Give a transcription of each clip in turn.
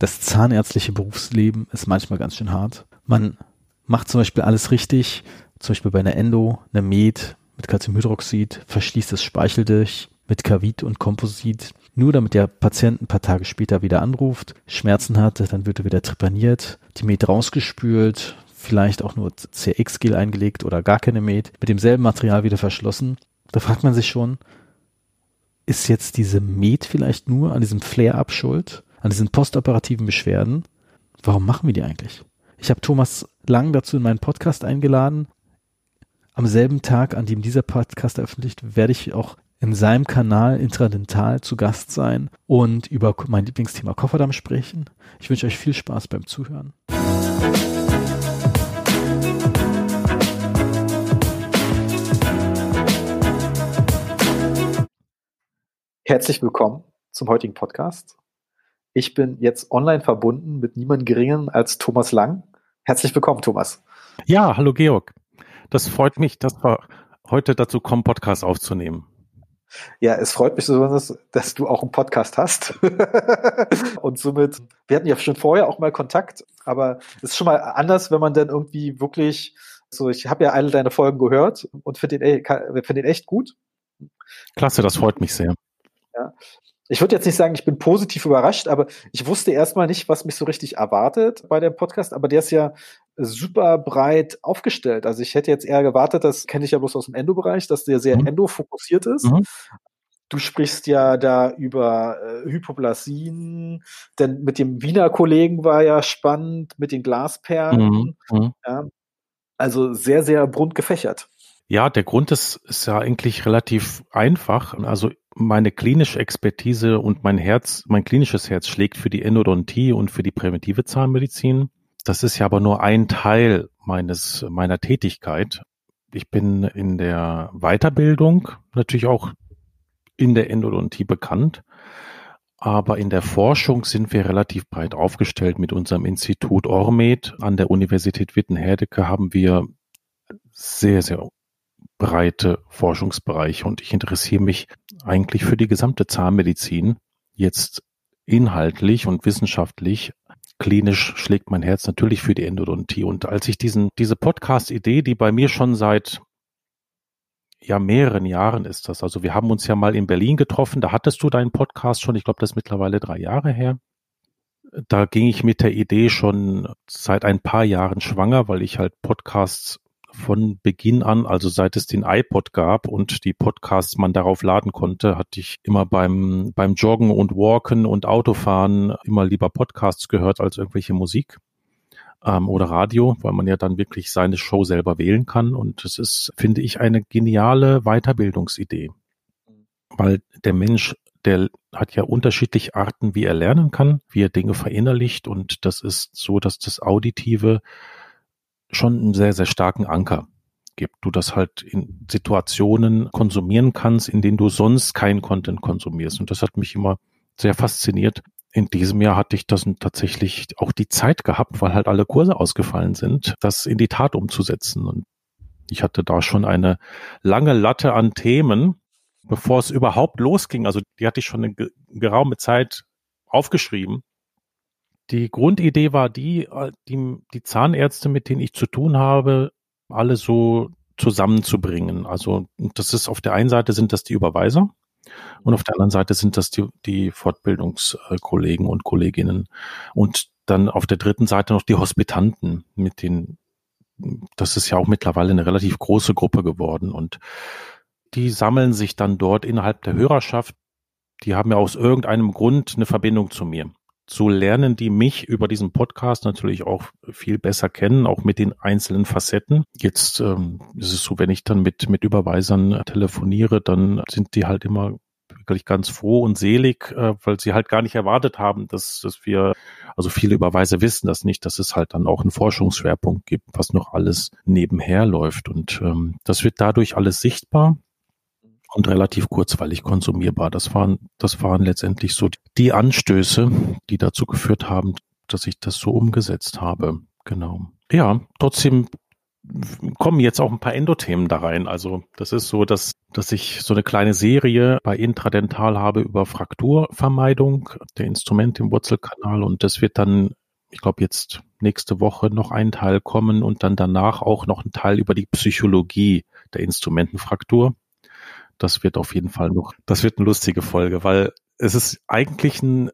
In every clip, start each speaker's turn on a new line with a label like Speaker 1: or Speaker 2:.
Speaker 1: das zahnärztliche Berufsleben ist manchmal ganz schön hart. Man macht zum Beispiel alles richtig, zum Beispiel bei einer Endo, einer Med mit Calciumhydroxid, verschließt das Speicheldurch mit Kavit und Komposit, nur damit der Patient ein paar Tage später wieder anruft, Schmerzen hat, dann wird er wieder trepaniert, die Med rausgespült, vielleicht auch nur CX-Gel eingelegt oder gar keine Med, mit demselben Material wieder verschlossen. Da fragt man sich schon, ist jetzt diese Med vielleicht nur an diesem Flare-up schuld, an diesen postoperativen Beschwerden? Warum machen wir die eigentlich? Ich habe Thomas Lang dazu in meinen Podcast eingeladen. Am selben Tag, an dem dieser Podcast veröffentlicht, werde ich auch in seinem Kanal Intradental zu Gast sein und über mein Lieblingsthema Kofferdamm sprechen. Ich wünsche euch viel Spaß beim Zuhören. Herzlich willkommen zum heutigen Podcast. Ich bin jetzt online verbunden mit niemand Geringeren als Thomas Lang. Herzlich willkommen, Thomas.
Speaker 2: Ja, hallo Georg. Das freut mich, dass wir heute dazu kommen, Podcast aufzunehmen.
Speaker 1: Ja, es freut mich besonders, dass du auch einen Podcast hast. und somit, wir hatten ja schon vorher auch mal Kontakt, aber es ist schon mal anders, wenn man dann irgendwie wirklich, so ich habe ja alle deine Folgen gehört und finde den, find den echt gut.
Speaker 2: Klasse, das freut mich sehr.
Speaker 1: Ja. Ich würde jetzt nicht sagen, ich bin positiv überrascht, aber ich wusste erstmal nicht, was mich so richtig erwartet bei dem Podcast, aber der ist ja super breit aufgestellt. Also ich hätte jetzt eher gewartet, das kenne ich ja bloß aus dem Endo-Bereich, dass der sehr mhm. endo-fokussiert ist. Mhm. Du sprichst ja da über äh, Hypoplasien, denn mit dem Wiener Kollegen war ja spannend, mit den Glasperlen. Mhm. mhm. Ja. Also sehr, sehr bunt gefächert.
Speaker 2: Ja, der Grund ist, ist ja eigentlich relativ einfach. Also meine klinische Expertise und mein Herz, mein klinisches Herz schlägt für die Endodontie und für die präventive Zahnmedizin. Das ist ja aber nur ein Teil meines, meiner Tätigkeit. Ich bin in der Weiterbildung natürlich auch in der Endodontie bekannt. Aber in der Forschung sind wir relativ breit aufgestellt. Mit unserem Institut Ormed an der Universität Witten-Herdecke haben wir sehr, sehr breite Forschungsbereiche und ich interessiere mich eigentlich für die gesamte Zahnmedizin. Jetzt inhaltlich und wissenschaftlich, klinisch schlägt mein Herz natürlich für die Endodontie. Und als ich diesen, diese Podcast-Idee, die bei mir schon seit ja mehreren Jahren ist das. Also wir haben uns ja mal in Berlin getroffen, da hattest du deinen Podcast schon, ich glaube, das ist mittlerweile drei Jahre her. Da ging ich mit der Idee schon seit ein paar Jahren schwanger, weil ich halt Podcasts von Beginn an, also seit es den iPod gab und die Podcasts man darauf laden konnte, hatte ich immer beim, beim Joggen und Walken und Autofahren immer lieber Podcasts gehört als irgendwelche Musik ähm, oder Radio, weil man ja dann wirklich seine Show selber wählen kann. Und es ist, finde ich, eine geniale Weiterbildungsidee. Weil der Mensch, der hat ja unterschiedliche Arten, wie er lernen kann, wie er Dinge verinnerlicht. Und das ist so, dass das Auditive schon einen sehr, sehr starken Anker gibt. Du das halt in Situationen konsumieren kannst, in denen du sonst keinen Content konsumierst. Und das hat mich immer sehr fasziniert. In diesem Jahr hatte ich das tatsächlich auch die Zeit gehabt, weil halt alle Kurse ausgefallen sind, das in die Tat umzusetzen. Und ich hatte da schon eine lange Latte an Themen, bevor es überhaupt losging. Also die hatte ich schon eine geraume Zeit aufgeschrieben die Grundidee war die, äh, die, die Zahnärzte, mit denen ich zu tun habe, alle so zusammenzubringen. Also das ist auf der einen Seite sind das die Überweiser und auf der anderen Seite sind das die, die Fortbildungskollegen und Kolleginnen und dann auf der dritten Seite noch die Hospitanten, mit denen das ist ja auch mittlerweile eine relativ große Gruppe geworden und die sammeln sich dann dort innerhalb der Hörerschaft. Die haben ja aus irgendeinem Grund eine Verbindung zu mir so lernen die mich über diesen Podcast natürlich auch viel besser kennen, auch mit den einzelnen Facetten. Jetzt ähm, ist es so, wenn ich dann mit, mit Überweisern telefoniere, dann sind die halt immer wirklich ganz froh und selig, äh, weil sie halt gar nicht erwartet haben, dass, dass wir, also viele Überweise wissen das nicht, dass es halt dann auch einen Forschungsschwerpunkt gibt, was noch alles nebenher läuft. Und ähm, das wird dadurch alles sichtbar und relativ kurzweilig konsumierbar. Das waren, das waren letztendlich so die Anstöße, die dazu geführt haben, dass ich das so umgesetzt habe. Genau. Ja, trotzdem kommen jetzt auch ein paar Endothemen da rein. Also das ist so, dass, dass ich so eine kleine Serie bei Intradental habe über Frakturvermeidung der Instrumente im Wurzelkanal und das wird dann, ich glaube jetzt nächste Woche noch ein Teil kommen und dann danach auch noch ein Teil über die Psychologie der Instrumentenfraktur. Das wird auf jeden Fall noch, das wird eine lustige Folge, weil es ist eigentlich ein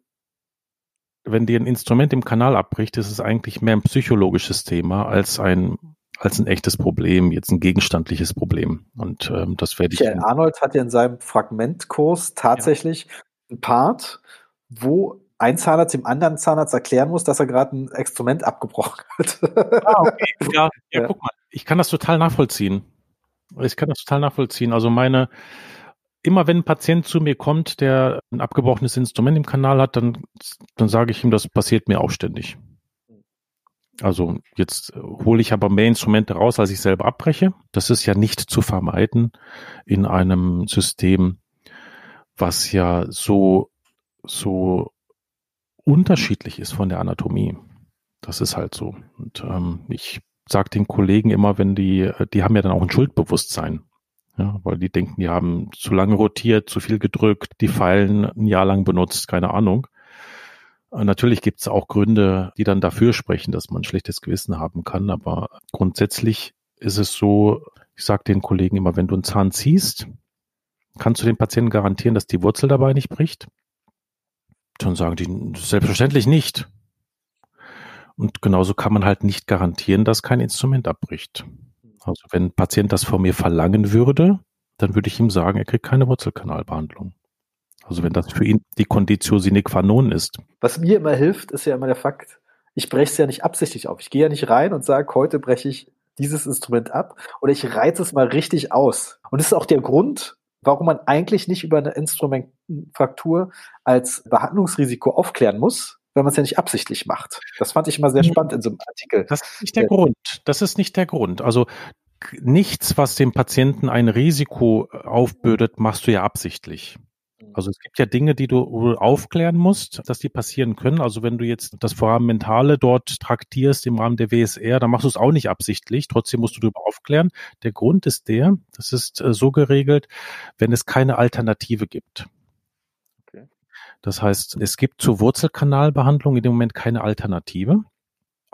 Speaker 2: wenn dir ein Instrument im Kanal abbricht, ist es eigentlich mehr ein psychologisches Thema als ein als ein echtes Problem, jetzt ein gegenstandliches Problem. Und ähm, das werde ich.
Speaker 3: Michael Arnold hat ja in seinem Fragmentkurs tatsächlich ja. ein Part, wo ein Zahnarzt dem anderen Zahnarzt erklären muss, dass er gerade ein Experiment abgebrochen hat. Ah,
Speaker 2: okay. Ja, ja, ja, guck mal, ich kann das total nachvollziehen. Ich kann das total nachvollziehen. Also meine, immer wenn ein Patient zu mir kommt, der ein abgebrochenes Instrument im Kanal hat, dann, dann sage ich ihm, das passiert mir auch ständig. Also jetzt hole ich aber mehr Instrumente raus, als ich selber abbreche. Das ist ja nicht zu vermeiden in einem System, was ja so, so unterschiedlich ist von der Anatomie. Das ist halt so. Und ähm, ich sage den Kollegen immer, wenn die, die haben ja dann auch ein Schuldbewusstsein. Ja, weil die denken, die haben zu lange rotiert, zu viel gedrückt, die Pfeilen ein Jahr lang benutzt, keine Ahnung. Natürlich gibt es auch Gründe, die dann dafür sprechen, dass man ein schlechtes Gewissen haben kann. Aber grundsätzlich ist es so, ich sage den Kollegen immer, wenn du einen Zahn ziehst, kannst du den Patienten garantieren, dass die Wurzel dabei nicht bricht? Dann sagen die selbstverständlich nicht. Und genauso kann man halt nicht garantieren, dass kein Instrument abbricht. Also wenn ein Patient das von mir verlangen würde, dann würde ich ihm sagen, er kriegt keine Wurzelkanalbehandlung. Also wenn das für ihn die Conditio sine qua non ist.
Speaker 3: Was mir immer hilft, ist ja immer der Fakt, ich breche es ja nicht absichtlich auf. Ich gehe ja nicht rein und sage, heute breche ich dieses Instrument ab oder ich reize es mal richtig aus. Und das ist auch der Grund, warum man eigentlich nicht über eine Instrumentenfraktur als Behandlungsrisiko aufklären muss, wenn man es ja nicht absichtlich macht. Das fand ich immer sehr spannend in so einem Artikel.
Speaker 2: Das ist nicht der Grund. Das ist nicht der Grund. Also nichts, was dem Patienten ein Risiko aufbürdet, machst du ja absichtlich. Also es gibt ja Dinge, die du aufklären musst, dass die passieren können. Also wenn du jetzt das Vorhaben Mentale dort traktierst im Rahmen der WSR, dann machst du es auch nicht absichtlich. Trotzdem musst du darüber aufklären. Der Grund ist der, das ist äh, so geregelt, wenn es keine Alternative gibt. Das heißt, es gibt zur Wurzelkanalbehandlung in dem Moment keine Alternative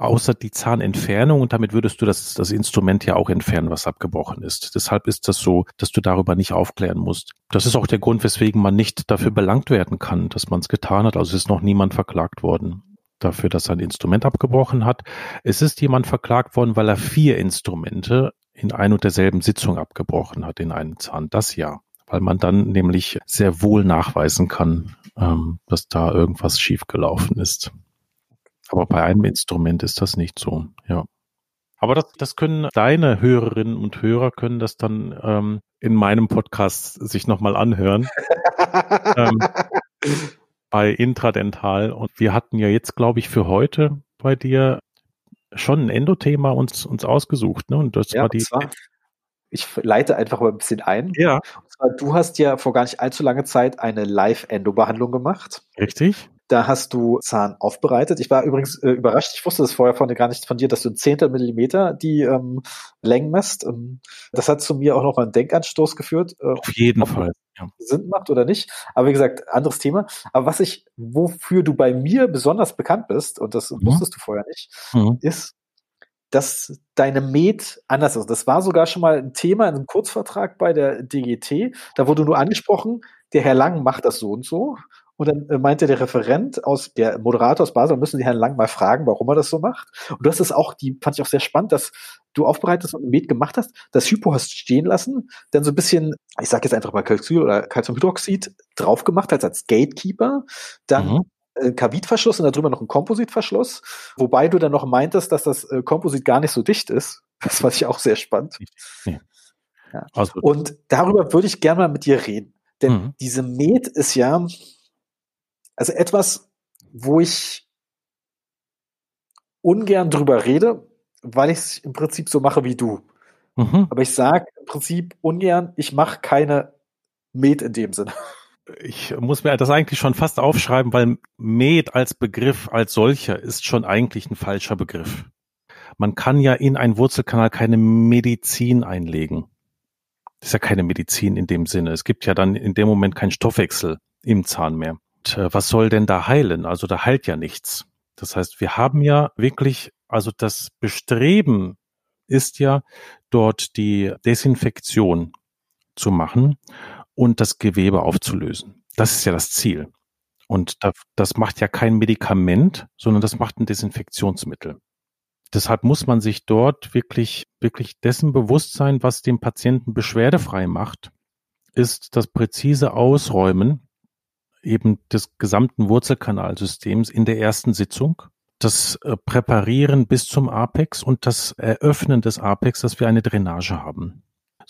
Speaker 2: außer die Zahnentfernung und damit würdest du das, das Instrument ja auch entfernen, was abgebrochen ist. Deshalb ist das so, dass du darüber nicht aufklären musst. Das ist auch der Grund, weswegen man nicht dafür belangt werden kann, dass man es getan hat. Also ist noch niemand verklagt worden dafür, dass er ein Instrument abgebrochen hat. Es ist jemand verklagt worden, weil er vier Instrumente in ein und derselben Sitzung abgebrochen hat in einem Zahn. Das ja, weil man dann nämlich sehr wohl nachweisen kann, ähm, dass da irgendwas schiefgelaufen ist. Aber bei einem Instrument ist das nicht so, ja. Aber das, das können deine Hörerinnen und Hörer können das dann ähm, in meinem Podcast sich nochmal anhören. ähm, bei Intradental. Und wir hatten ja jetzt, glaube ich, für heute bei dir schon ein Endothema uns, uns ausgesucht. Ne? Und das
Speaker 3: ja,
Speaker 2: war die.
Speaker 3: Zwar, ich leite einfach mal ein bisschen ein.
Speaker 2: Ja.
Speaker 3: Du hast ja vor gar nicht allzu langer Zeit eine Live-Endo-Behandlung gemacht.
Speaker 2: Richtig.
Speaker 3: Da hast du Zahn aufbereitet. Ich war übrigens äh, überrascht. Ich wusste das vorher von gar nicht von dir, dass du ein Zehntel Millimeter die ähm, Längen messt. Ähm, das hat zu mir auch noch mal einen Denkanstoß geführt.
Speaker 2: Äh, Auf jeden Fall.
Speaker 3: Ja. Sinn macht oder nicht. Aber wie gesagt, anderes Thema. Aber was ich, wofür du bei mir besonders bekannt bist, und das mhm. wusstest du vorher nicht, mhm. ist, dass deine Med anders ist. Das war sogar schon mal ein Thema in einem Kurzvertrag bei der DGT. Da wurde nur angesprochen, der Herr Lang macht das so und so. Und dann äh, meinte der Referent aus, der Moderator aus Basel, müssen Sie Herrn Lang mal fragen, warum er das so macht. Und du hast es auch, die fand ich auch sehr spannend, dass du aufbereitest und Med gemacht hast, das Hypo hast stehen lassen, dann so ein bisschen, ich sag jetzt einfach mal Calcium oder Calciumhydroxid drauf gemacht hast als Gatekeeper, dann mhm. Äh, Kavitverschluss und darüber noch ein Kompositverschluss, wobei du dann noch meintest, dass das äh, Komposit gar nicht so dicht ist. Das fand ich auch sehr spannend. Ja. Ja. Also, und darüber würde ich gerne mal mit dir reden. Denn mhm. diese Med ist ja, also etwas, wo ich ungern drüber rede, weil ich es im Prinzip so mache wie du. Mhm. Aber ich sage im Prinzip ungern, ich mache keine Med in dem Sinne.
Speaker 2: Ich muss mir das eigentlich schon fast aufschreiben, weil Med als Begriff als solcher ist schon eigentlich ein falscher Begriff. man kann ja in einen Wurzelkanal keine Medizin einlegen. Das ist ja keine Medizin in dem Sinne. Es gibt ja dann in dem Moment keinen Stoffwechsel im Zahn mehr. Und, äh, was soll denn da heilen? Also da heilt ja nichts. Das heißt, wir haben ja wirklich, also das Bestreben ist ja dort die Desinfektion zu machen und das Gewebe aufzulösen. Das ist ja das Ziel. Und das macht ja kein Medikament, sondern das macht ein Desinfektionsmittel. Deshalb muss man sich dort wirklich, wirklich dessen bewusst sein, was den Patienten beschwerdefrei macht, ist das präzise Ausräumen eben des gesamten Wurzelkanalsystems in der ersten Sitzung, das äh, Präparieren bis zum Apex und das Eröffnen des Apex, dass wir eine Drainage haben,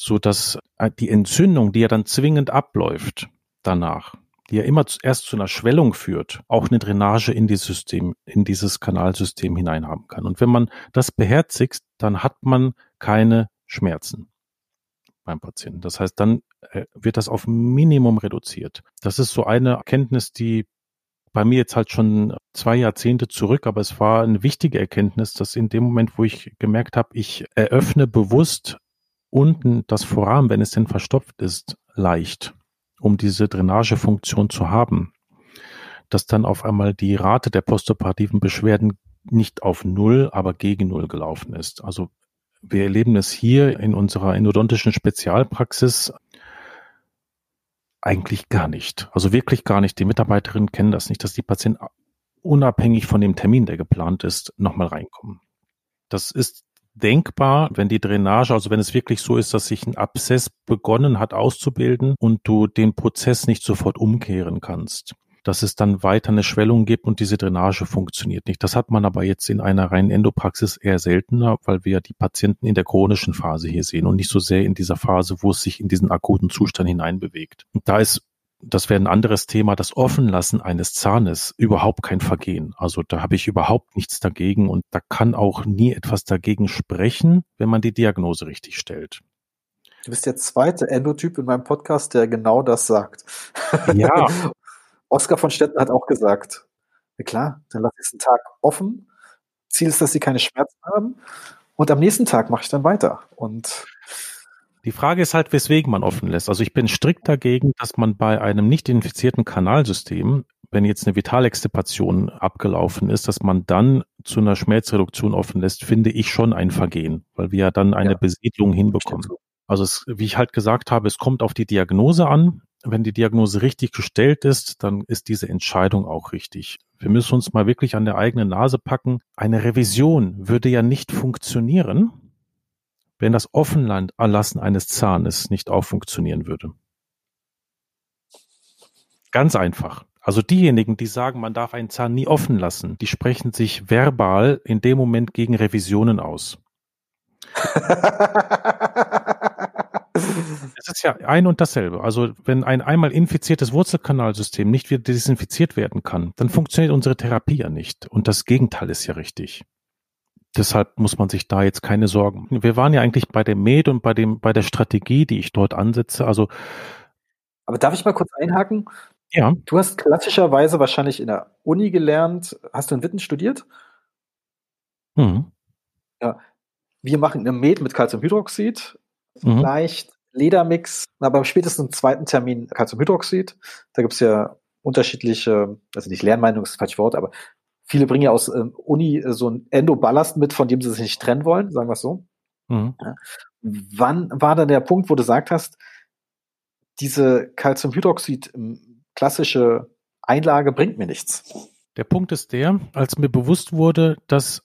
Speaker 2: so dass äh, die Entzündung, die ja dann zwingend abläuft danach, die ja immer erst zu einer Schwellung führt, auch eine Drainage in dieses System, in dieses Kanalsystem hinein haben kann. Und wenn man das beherzigt, dann hat man keine Schmerzen beim Patienten. Das heißt, dann äh, wird das auf Minimum reduziert. Das ist so eine Erkenntnis, die bei mir jetzt halt schon zwei Jahrzehnte zurück, aber es war eine wichtige Erkenntnis, dass in dem Moment, wo ich gemerkt habe, ich eröffne bewusst unten das Vorrahmen, wenn es denn verstopft ist, leicht, um diese Drainagefunktion zu haben, dass dann auf einmal die Rate der postoperativen Beschwerden nicht auf Null, aber gegen Null gelaufen ist. Also wir erleben es hier in unserer endodontischen Spezialpraxis eigentlich gar nicht. Also wirklich gar nicht. Die Mitarbeiterinnen kennen das nicht, dass die Patienten unabhängig von dem Termin, der geplant ist, nochmal reinkommen. Das ist denkbar, wenn die Drainage, also wenn es wirklich so ist, dass sich ein Abszess begonnen hat auszubilden und du den Prozess nicht sofort umkehren kannst dass es dann weiter eine Schwellung gibt und diese Drainage funktioniert nicht. Das hat man aber jetzt in einer reinen Endopraxis eher seltener, weil wir die Patienten in der chronischen Phase hier sehen und nicht so sehr in dieser Phase, wo es sich in diesen akuten Zustand hineinbewegt. Und da ist das wäre ein anderes Thema, das Offenlassen eines Zahnes überhaupt kein Vergehen. Also da habe ich überhaupt nichts dagegen und da kann auch nie etwas dagegen sprechen, wenn man die Diagnose richtig stellt.
Speaker 3: Du bist der zweite Endotyp in meinem Podcast, der genau das sagt.
Speaker 2: Ja,
Speaker 3: Oskar von Stetten hat auch gesagt, ja klar, dann lasse ich einen Tag offen. Ziel ist, dass sie keine Schmerzen haben. Und am nächsten Tag mache ich dann weiter. Und
Speaker 2: die Frage ist halt, weswegen man offen lässt. Also ich bin strikt dagegen, dass man bei einem nicht infizierten Kanalsystem, wenn jetzt eine Vitalextipation abgelaufen ist, dass man dann zu einer Schmerzreduktion offen lässt, finde ich schon ein Vergehen, weil wir ja dann eine ja. Besiedlung hinbekommen. Also es, wie ich halt gesagt habe, es kommt auf die Diagnose an wenn die Diagnose richtig gestellt ist, dann ist diese Entscheidung auch richtig. Wir müssen uns mal wirklich an der eigenen Nase packen. Eine Revision würde ja nicht funktionieren, wenn das Offenland Erlassen eines Zahnes nicht auch funktionieren würde. Ganz einfach. Also diejenigen, die sagen, man darf einen Zahn nie offen lassen, die sprechen sich verbal in dem Moment gegen Revisionen aus. Es ist ja ein und dasselbe. Also wenn ein einmal infiziertes Wurzelkanalsystem nicht wieder desinfiziert werden kann, dann funktioniert unsere Therapie ja nicht. Und das Gegenteil ist ja richtig. Deshalb muss man sich da jetzt keine Sorgen. Wir waren ja eigentlich bei dem Med und bei dem, bei der Strategie, die ich dort ansetze. Also.
Speaker 3: Aber darf ich mal kurz einhaken?
Speaker 2: Ja.
Speaker 3: Du hast klassischerweise wahrscheinlich in der Uni gelernt. Hast du in Witten studiert?
Speaker 2: Mhm.
Speaker 3: Ja. Wir machen eine Med mit Calciumhydroxid mhm. leicht Ledermix, na, beim spätesten zweiten Termin Calciumhydroxid. Da gibt's ja unterschiedliche, also nicht Lernmeinung ist das falsche Wort, aber viele bringen ja aus ähm, Uni äh, so ein Endoballast mit, von dem sie sich nicht trennen wollen, sagen wir es so. Mhm. Ja. Wann war dann der Punkt, wo du gesagt hast, diese Calciumhydroxid ähm, klassische Einlage bringt mir nichts?
Speaker 2: Der Punkt ist der, als mir bewusst wurde, dass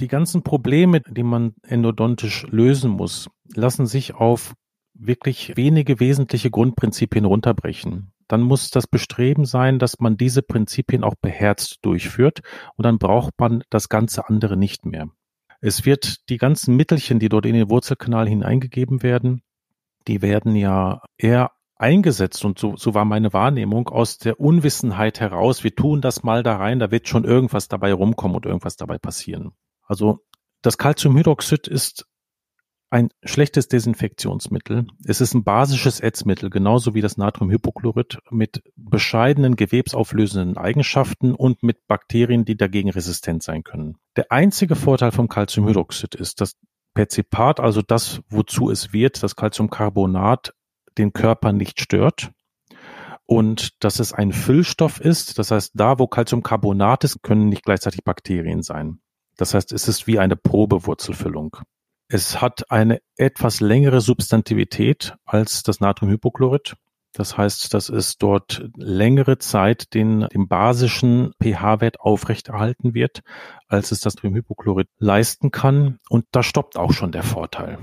Speaker 2: die ganzen Probleme, die man endodontisch lösen muss, lassen sich auf wirklich wenige wesentliche Grundprinzipien runterbrechen. Dann muss das Bestreben sein, dass man diese Prinzipien auch beherzt durchführt und dann braucht man das ganze andere nicht mehr. Es wird die ganzen Mittelchen, die dort in den Wurzelkanal hineingegeben werden, die werden ja eher eingesetzt und so, so war meine Wahrnehmung aus der Unwissenheit heraus. Wir tun das mal da rein, da wird schon irgendwas dabei rumkommen und irgendwas dabei passieren. Also das Calciumhydroxid ist ein schlechtes Desinfektionsmittel. Es ist ein basisches Ätzmittel, genauso wie das Natriumhypochlorid mit bescheidenen gewebsauflösenden Eigenschaften und mit Bakterien, die dagegen resistent sein können. Der einzige Vorteil vom Calciumhydroxid ist, dass Perzipat, also das, wozu es wird, das Calciumcarbonat, den Körper nicht stört und dass es ein Füllstoff ist. Das heißt, da, wo Calciumcarbonat ist, können nicht gleichzeitig Bakterien sein. Das heißt, es ist wie eine Probewurzelfüllung. Es hat eine etwas längere Substantivität als das Natriumhypochlorid. Das heißt, dass es dort längere Zeit den, den basischen pH-Wert aufrechterhalten wird, als es das Natriumhypochlorid leisten kann. Und da stoppt auch schon der Vorteil.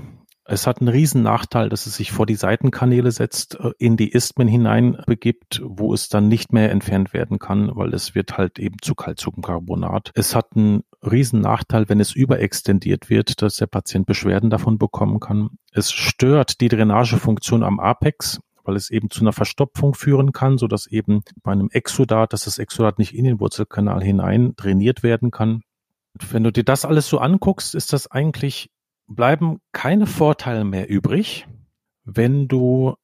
Speaker 2: Es hat einen riesen Nachteil, dass es sich vor die Seitenkanäle setzt, äh, in die Isthmen hinein begibt, wo es dann nicht mehr entfernt werden kann, weil es wird halt eben zu Calciumcarbonat. Es hat einen riesen Nachteil, wenn es überextendiert wird, dass der Patient Beschwerden davon bekommen kann. Es stört die Drainagefunktion am Apex, weil es eben zu einer Verstopfung führen kann, so dass eben bei einem Exodat, dass das Exodat nicht in den Wurzelkanal hinein drainiert werden kann. Wenn du dir das alles so anguckst, ist das eigentlich bleiben keine Vorteile mehr übrig, wenn du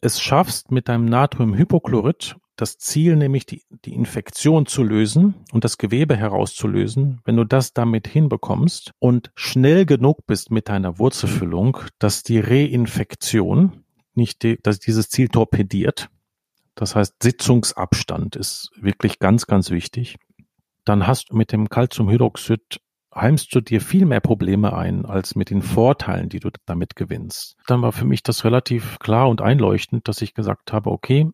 Speaker 2: es schaffst, mit deinem Natriumhypochlorid das Ziel, nämlich die, die Infektion zu lösen und das Gewebe herauszulösen, wenn du das damit hinbekommst und schnell genug bist mit deiner Wurzelfüllung, dass die Reinfektion nicht die, dass dieses Ziel torpediert. Das heißt, Sitzungsabstand ist wirklich ganz, ganz wichtig. Dann hast du mit dem Calciumhydroxid heimst du dir viel mehr Probleme ein, als mit den Vorteilen, die du damit gewinnst. Dann war für mich das relativ klar und einleuchtend, dass ich gesagt habe, okay,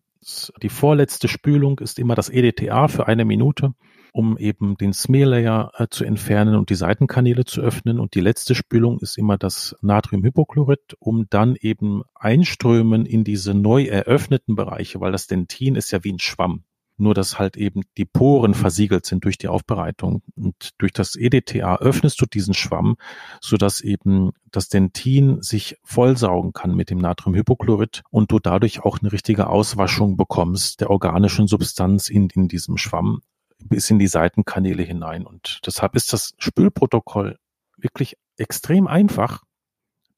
Speaker 2: die vorletzte Spülung ist immer das EDTA für eine Minute, um eben den Smear äh, zu entfernen und die Seitenkanäle zu öffnen. Und die letzte Spülung ist immer das Natriumhypochlorid, um dann eben einströmen in diese neu eröffneten Bereiche, weil das Dentin ist ja wie ein Schwamm nur dass halt eben die Poren versiegelt sind durch die Aufbereitung. Und durch das EDTA öffnest du diesen Schwamm, so dass eben das Dentin sich vollsaugen kann mit dem Natriumhypochlorid und du dadurch auch eine richtige Auswaschung bekommst der organischen Substanz in, in diesem Schwamm bis in die Seitenkanäle hinein. Und deshalb ist das Spülprotokoll wirklich extrem einfach.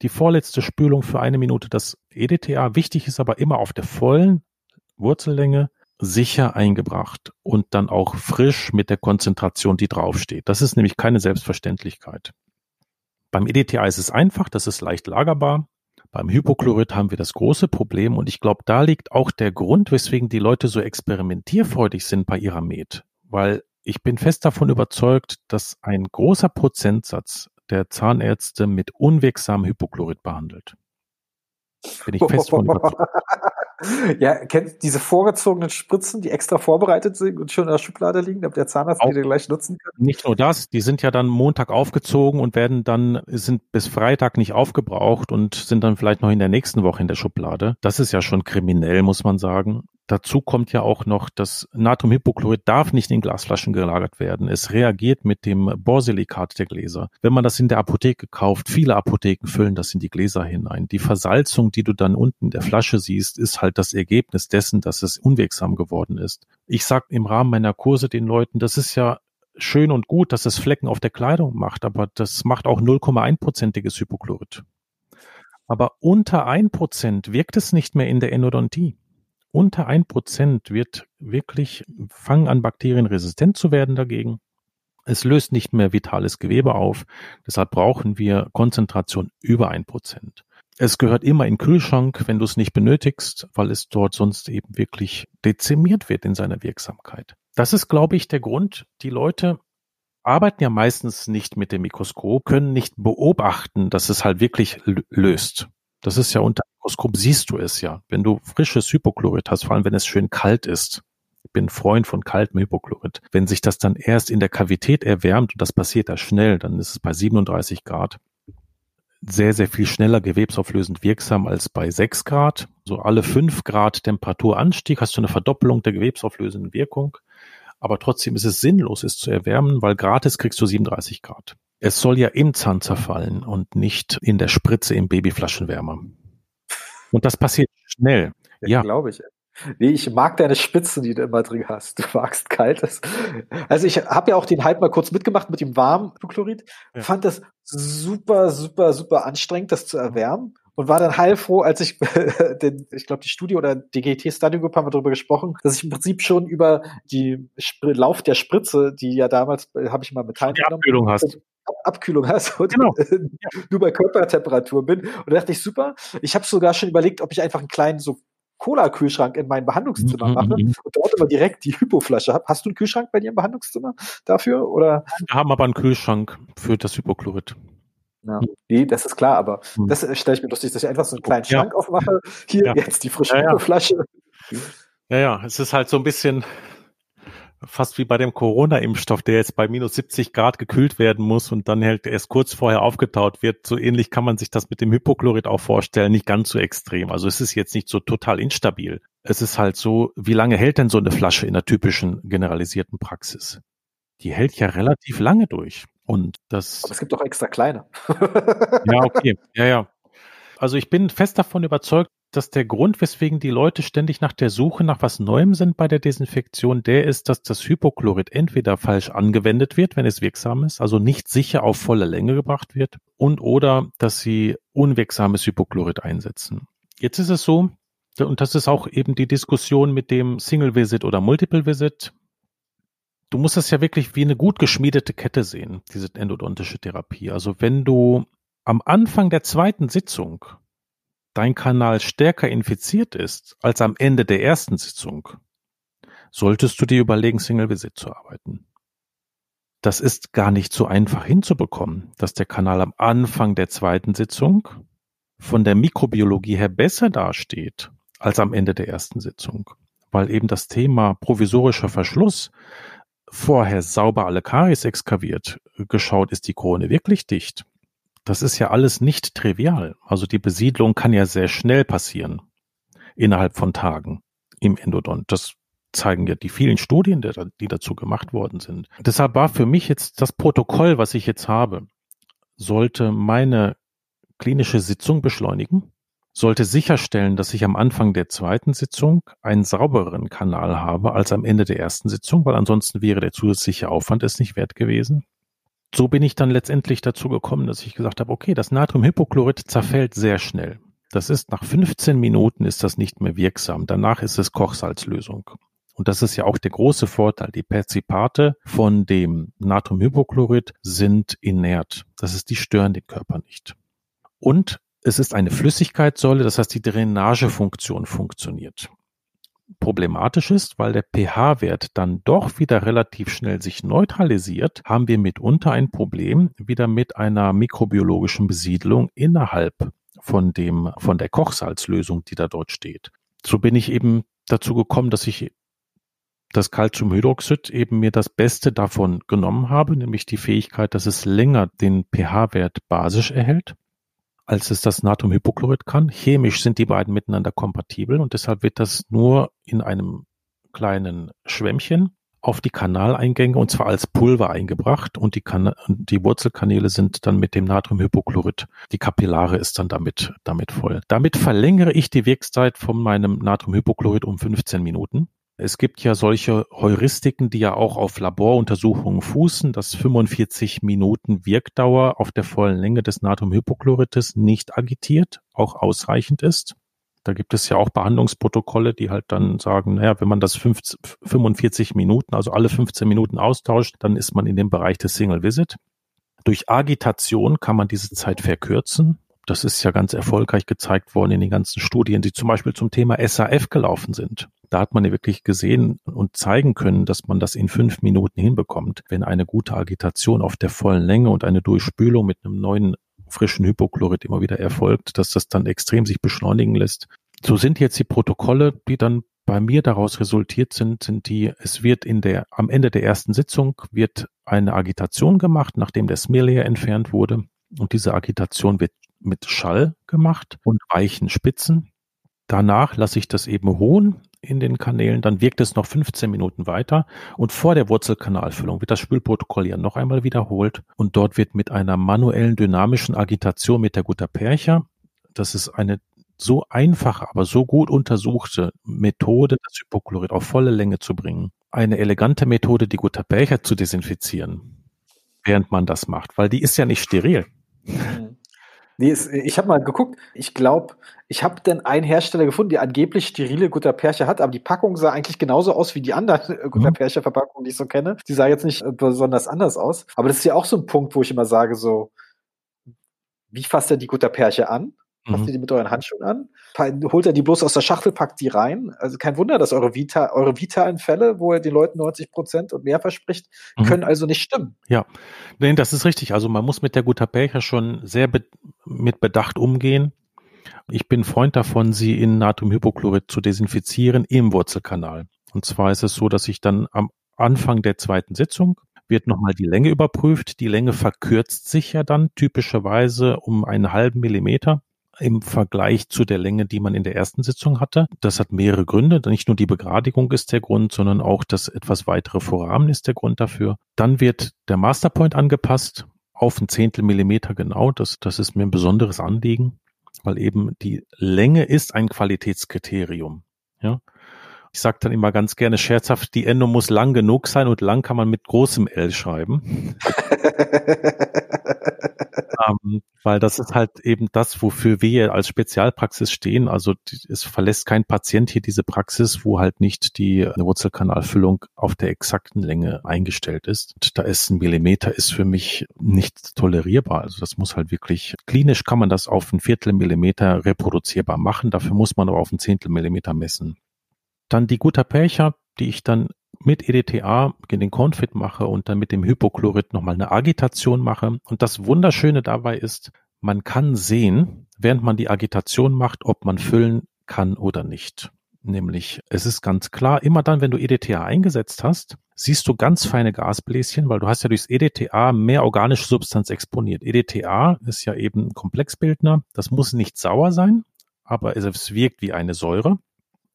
Speaker 2: Die vorletzte Spülung für eine Minute das EDTA. Wichtig ist aber immer auf der vollen Wurzellänge sicher eingebracht und dann auch frisch mit der Konzentration, die draufsteht. Das ist nämlich keine Selbstverständlichkeit. Beim EDTA ist es einfach, das ist leicht lagerbar. Beim Hypochlorid haben wir das große Problem und ich glaube, da liegt auch der Grund, weswegen die Leute so experimentierfreudig sind bei ihrer Med. Weil ich bin fest davon überzeugt, dass ein großer Prozentsatz der Zahnärzte mit unwegsamem Hypochlorid behandelt.
Speaker 3: Bin ich fest von überzeugt. Ja, kennt diese vorgezogenen Spritzen, die extra vorbereitet sind und schon in der Schublade liegen, damit der Zahnarzt die gleich nutzen kann?
Speaker 2: Nicht nur das, die sind ja dann Montag aufgezogen und werden dann, sind bis Freitag nicht aufgebraucht und sind dann vielleicht noch in der nächsten Woche in der Schublade. Das ist ja schon kriminell, muss man sagen. Dazu kommt ja auch noch, das Natriumhypochlorid darf nicht in Glasflaschen gelagert werden. Es reagiert mit dem Borsilikat der Gläser. Wenn man das in der Apotheke kauft, viele Apotheken füllen das in die Gläser hinein. Die Versalzung, die du dann unten in der Flasche siehst, ist halt das Ergebnis dessen, dass es unwegsam geworden ist. Ich sag im Rahmen meiner Kurse den Leuten, das ist ja schön und gut, dass es Flecken auf der Kleidung macht, aber das macht auch 0,1-prozentiges Hypochlorid. Aber unter 1% wirkt es nicht mehr in der Endodontie unter ein Prozent wird wirklich, fangen an Bakterien resistent zu werden dagegen. Es löst nicht mehr vitales Gewebe auf. Deshalb brauchen wir Konzentration über ein Prozent. Es gehört immer in den Kühlschrank, wenn du es nicht benötigst, weil es dort sonst eben wirklich dezimiert wird in seiner Wirksamkeit. Das ist, glaube ich, der Grund. Die Leute arbeiten ja meistens nicht mit dem Mikroskop, können nicht beobachten, dass es halt wirklich löst. Das ist ja unter Mikroskop siehst du es ja. Wenn du frisches Hypochlorid hast, vor allem wenn es schön kalt ist. Ich bin Freund von kaltem Hypochlorid. Wenn sich das dann erst in der Kavität erwärmt, und das passiert da schnell, dann ist es bei 37 Grad sehr, sehr viel schneller gewebsauflösend wirksam als bei 6 Grad. So alle 5 Grad Temperaturanstieg hast du eine Verdoppelung der gewebsauflösenden Wirkung. Aber trotzdem ist es sinnlos, es zu erwärmen, weil gratis kriegst du 37 Grad. Es soll ja im Zahn zerfallen und nicht in der Spritze im Babyflaschenwärmer. Und das passiert schnell.
Speaker 3: Ja, ja. glaube ich. Nee, ich mag deine Spitzen, die du immer drin hast. Du magst kaltes. Also ich habe ja auch den Hype mal kurz mitgemacht mit dem warmen Hypochlorid. Ja. Fand das super, super, super anstrengend, das zu erwärmen. Und war dann heilfroh, als ich, den, ich glaube, die Studie oder DGT Study Group haben wir darüber gesprochen, dass ich im Prinzip schon über die Spr Lauf der Spritze, die ja damals, äh, habe ich mal mit
Speaker 2: teilgenommen. Abkühlung hast.
Speaker 3: Abkühlung hast und genau. nur bei Körpertemperatur bin. Und da dachte ich, super. Ich habe sogar schon überlegt, ob ich einfach einen kleinen so Cola-Kühlschrank in mein Behandlungszimmer mhm. mache und dort immer direkt die Hypoflasche habe. Hast du einen Kühlschrank bei dir im Behandlungszimmer dafür? Oder?
Speaker 2: Wir haben aber einen Kühlschrank für das Hypochlorid.
Speaker 3: Ja. Nee, das ist klar, aber mhm. das stelle ich mir lustig, dass ich einfach so einen kleinen Schrank ja. aufmache. Hier, ja. jetzt die frische ja, Hypoflasche.
Speaker 2: Ja, ja, es ist halt so ein bisschen, fast wie bei dem Corona-Impfstoff, der jetzt bei minus 70 Grad gekühlt werden muss und dann halt erst kurz vorher aufgetaut wird. So ähnlich kann man sich das mit dem Hypochlorid auch vorstellen, nicht ganz so extrem. Also es ist jetzt nicht so total instabil. Es ist halt so, wie lange hält denn so eine Flasche in der typischen generalisierten Praxis? Die hält ja relativ lange durch. Und das.
Speaker 3: Aber es gibt doch extra kleine.
Speaker 2: ja, okay. Ja, ja. Also ich bin fest davon überzeugt, dass der Grund, weswegen die Leute ständig nach der Suche nach was Neuem sind bei der Desinfektion, der ist, dass das Hypochlorid entweder falsch angewendet wird, wenn es wirksam ist, also nicht sicher auf volle Länge gebracht wird, und oder dass sie unwirksames Hypochlorid einsetzen. Jetzt ist es so, und das ist auch eben die Diskussion mit dem Single Visit oder Multiple Visit. Du musst das ja wirklich wie eine gut geschmiedete Kette sehen, diese endodontische Therapie. Also wenn du am Anfang der zweiten Sitzung dein Kanal stärker infiziert ist als am Ende der ersten Sitzung, solltest du dir überlegen, Single Visit zu arbeiten. Das ist gar nicht so einfach hinzubekommen, dass der Kanal am Anfang der zweiten Sitzung von der Mikrobiologie her besser dasteht als am Ende der ersten Sitzung, weil eben das Thema provisorischer Verschluss vorher sauber alle Karies exkaviert, geschaut, ist die Krone wirklich dicht, das ist ja alles nicht trivial. Also die Besiedlung kann ja sehr schnell passieren. Innerhalb von Tagen im Endodont. Das zeigen ja die vielen Studien, die dazu gemacht worden sind. Deshalb war für mich jetzt das Protokoll, was ich jetzt habe, sollte meine klinische Sitzung beschleunigen, sollte sicherstellen, dass ich am Anfang der zweiten Sitzung einen saubereren Kanal habe als am Ende der ersten Sitzung, weil ansonsten wäre der zusätzliche Aufwand es nicht wert gewesen so bin ich dann letztendlich dazu gekommen, dass ich gesagt habe, okay, das Natriumhypochlorid zerfällt sehr schnell. Das ist nach 15 Minuten ist das nicht mehr wirksam. Danach ist es Kochsalzlösung. Und das ist ja auch der große Vorteil. Die Perzipate von dem Natriumhypochlorid sind inert. Das ist, die stören den Körper nicht. Und es ist eine Flüssigkeitssäule, das heißt, die Drainagefunktion funktioniert problematisch ist, weil der pH-Wert dann doch wieder relativ schnell sich neutralisiert, haben wir mitunter ein Problem wieder mit einer mikrobiologischen Besiedlung innerhalb von dem, von der Kochsalzlösung, die da dort steht. So bin ich eben dazu gekommen, dass ich das Calciumhydroxid eben mir das Beste davon genommen habe, nämlich die Fähigkeit, dass es länger den pH-Wert basisch erhält als es das Natriumhypochlorid kann. Chemisch sind die beiden miteinander kompatibel und deshalb wird das nur in einem kleinen Schwämmchen auf die Kanaleingänge und zwar als Pulver eingebracht und die, kan die Wurzelkanäle sind dann mit dem Natriumhypochlorid, die Kapillare ist dann damit, damit voll. Damit verlängere ich die Wirkzeit von meinem Natriumhypochlorid um 15 Minuten es gibt ja solche Heuristiken, die ja auch auf Laboruntersuchungen fußen, dass 45 Minuten Wirkdauer auf der vollen Länge des Natriumhypochlorites nicht agitiert, auch ausreichend ist. Da gibt es ja auch Behandlungsprotokolle, die halt dann sagen, naja, wenn man das 50, 45 Minuten, also alle 15 Minuten austauscht, dann ist man in dem Bereich des Single Visit. Durch Agitation kann man diese Zeit verkürzen. Das ist ja ganz erfolgreich gezeigt worden in den ganzen Studien, die zum Beispiel zum Thema SAF gelaufen sind. Da hat man ja wirklich gesehen und zeigen können, dass man das in fünf Minuten hinbekommt, wenn eine gute Agitation auf der vollen Länge und eine Durchspülung mit einem neuen frischen Hypochlorid immer wieder erfolgt, dass das dann extrem sich beschleunigen lässt. So sind jetzt die Protokolle, die dann bei mir daraus resultiert sind, sind die, es wird in der, am Ende der ersten Sitzung wird eine Agitation gemacht, nachdem der Smearlayer entfernt wurde. Und diese Agitation wird mit Schall gemacht und weichen Spitzen. Danach lasse ich das eben ruhen in den Kanälen, dann wirkt es noch 15 Minuten weiter und vor der Wurzelkanalfüllung wird das Spülprotokoll ja noch einmal wiederholt und dort wird mit einer manuellen dynamischen Agitation mit der Gutta Percha, das ist eine so einfache, aber so gut untersuchte Methode, das Hypochlorid auf volle Länge zu bringen. Eine elegante Methode, die Gutta-Percha zu desinfizieren, während man das macht, weil die ist ja nicht steril.
Speaker 3: Mhm. Nee, es, ich habe mal geguckt. Ich glaube, ich habe dann einen Hersteller gefunden, der angeblich sterile Gutta-Percha hat, aber die Packung sah eigentlich genauso aus wie die anderen äh, Gutta-Percha-Verpackungen, die ich so kenne. Die sah jetzt nicht äh, besonders anders aus. Aber das ist ja auch so ein Punkt, wo ich immer sage, so, wie fasst er die Gutta-Percha an? Fasst mhm. ihr die mit euren Handschuhen an? Holt er die bloß aus der Schachtel, packt die rein? Also kein Wunder, dass eure Vita, eure vitalen Fälle, wo er den Leuten 90 Prozent und mehr verspricht, mhm. können also nicht stimmen.
Speaker 2: Ja, nee, das ist richtig. Also man muss mit der Gutta Percha schon sehr be mit Bedacht umgehen. Ich bin Freund davon, sie in Natriumhypochlorid zu desinfizieren im Wurzelkanal. Und zwar ist es so, dass ich dann am Anfang der zweiten Sitzung wird nochmal die Länge überprüft. Die Länge verkürzt sich ja dann typischerweise um einen halben Millimeter im Vergleich zu der Länge, die man in der ersten Sitzung hatte. Das hat mehrere Gründe. Nicht nur die Begradigung ist der Grund, sondern auch das etwas weitere Vorrahmen ist der Grund dafür. Dann wird der Masterpoint angepasst auf ein Zehntel Millimeter genau. Das, das ist mir ein besonderes Anliegen, weil eben die Länge ist ein Qualitätskriterium. Ja. Ich sage dann immer ganz gerne scherzhaft, die Endung muss lang genug sein und lang kann man mit großem L schreiben. ähm, weil das ist halt eben das, wofür wir als Spezialpraxis stehen. Also es verlässt kein Patient hier diese Praxis, wo halt nicht die Wurzelkanalfüllung auf der exakten Länge eingestellt ist. Und da ist ein Millimeter ist für mich nicht tolerierbar. Also das muss halt wirklich, klinisch kann man das auf ein Viertel Millimeter reproduzierbar machen. Dafür muss man aber auf ein Zehntel Millimeter messen. Dann die Gutta Percha, die ich dann mit EDTA in den Confit mache und dann mit dem Hypochlorid nochmal eine Agitation mache. Und das Wunderschöne dabei ist, man kann sehen, während man die Agitation macht, ob man füllen kann oder nicht. Nämlich, es ist ganz klar, immer dann, wenn du EDTA eingesetzt hast, siehst du ganz feine Gasbläschen, weil du hast ja durchs EDTA mehr organische Substanz exponiert. EDTA ist ja eben ein Komplexbildner. Das muss nicht sauer sein, aber es wirkt wie eine Säure.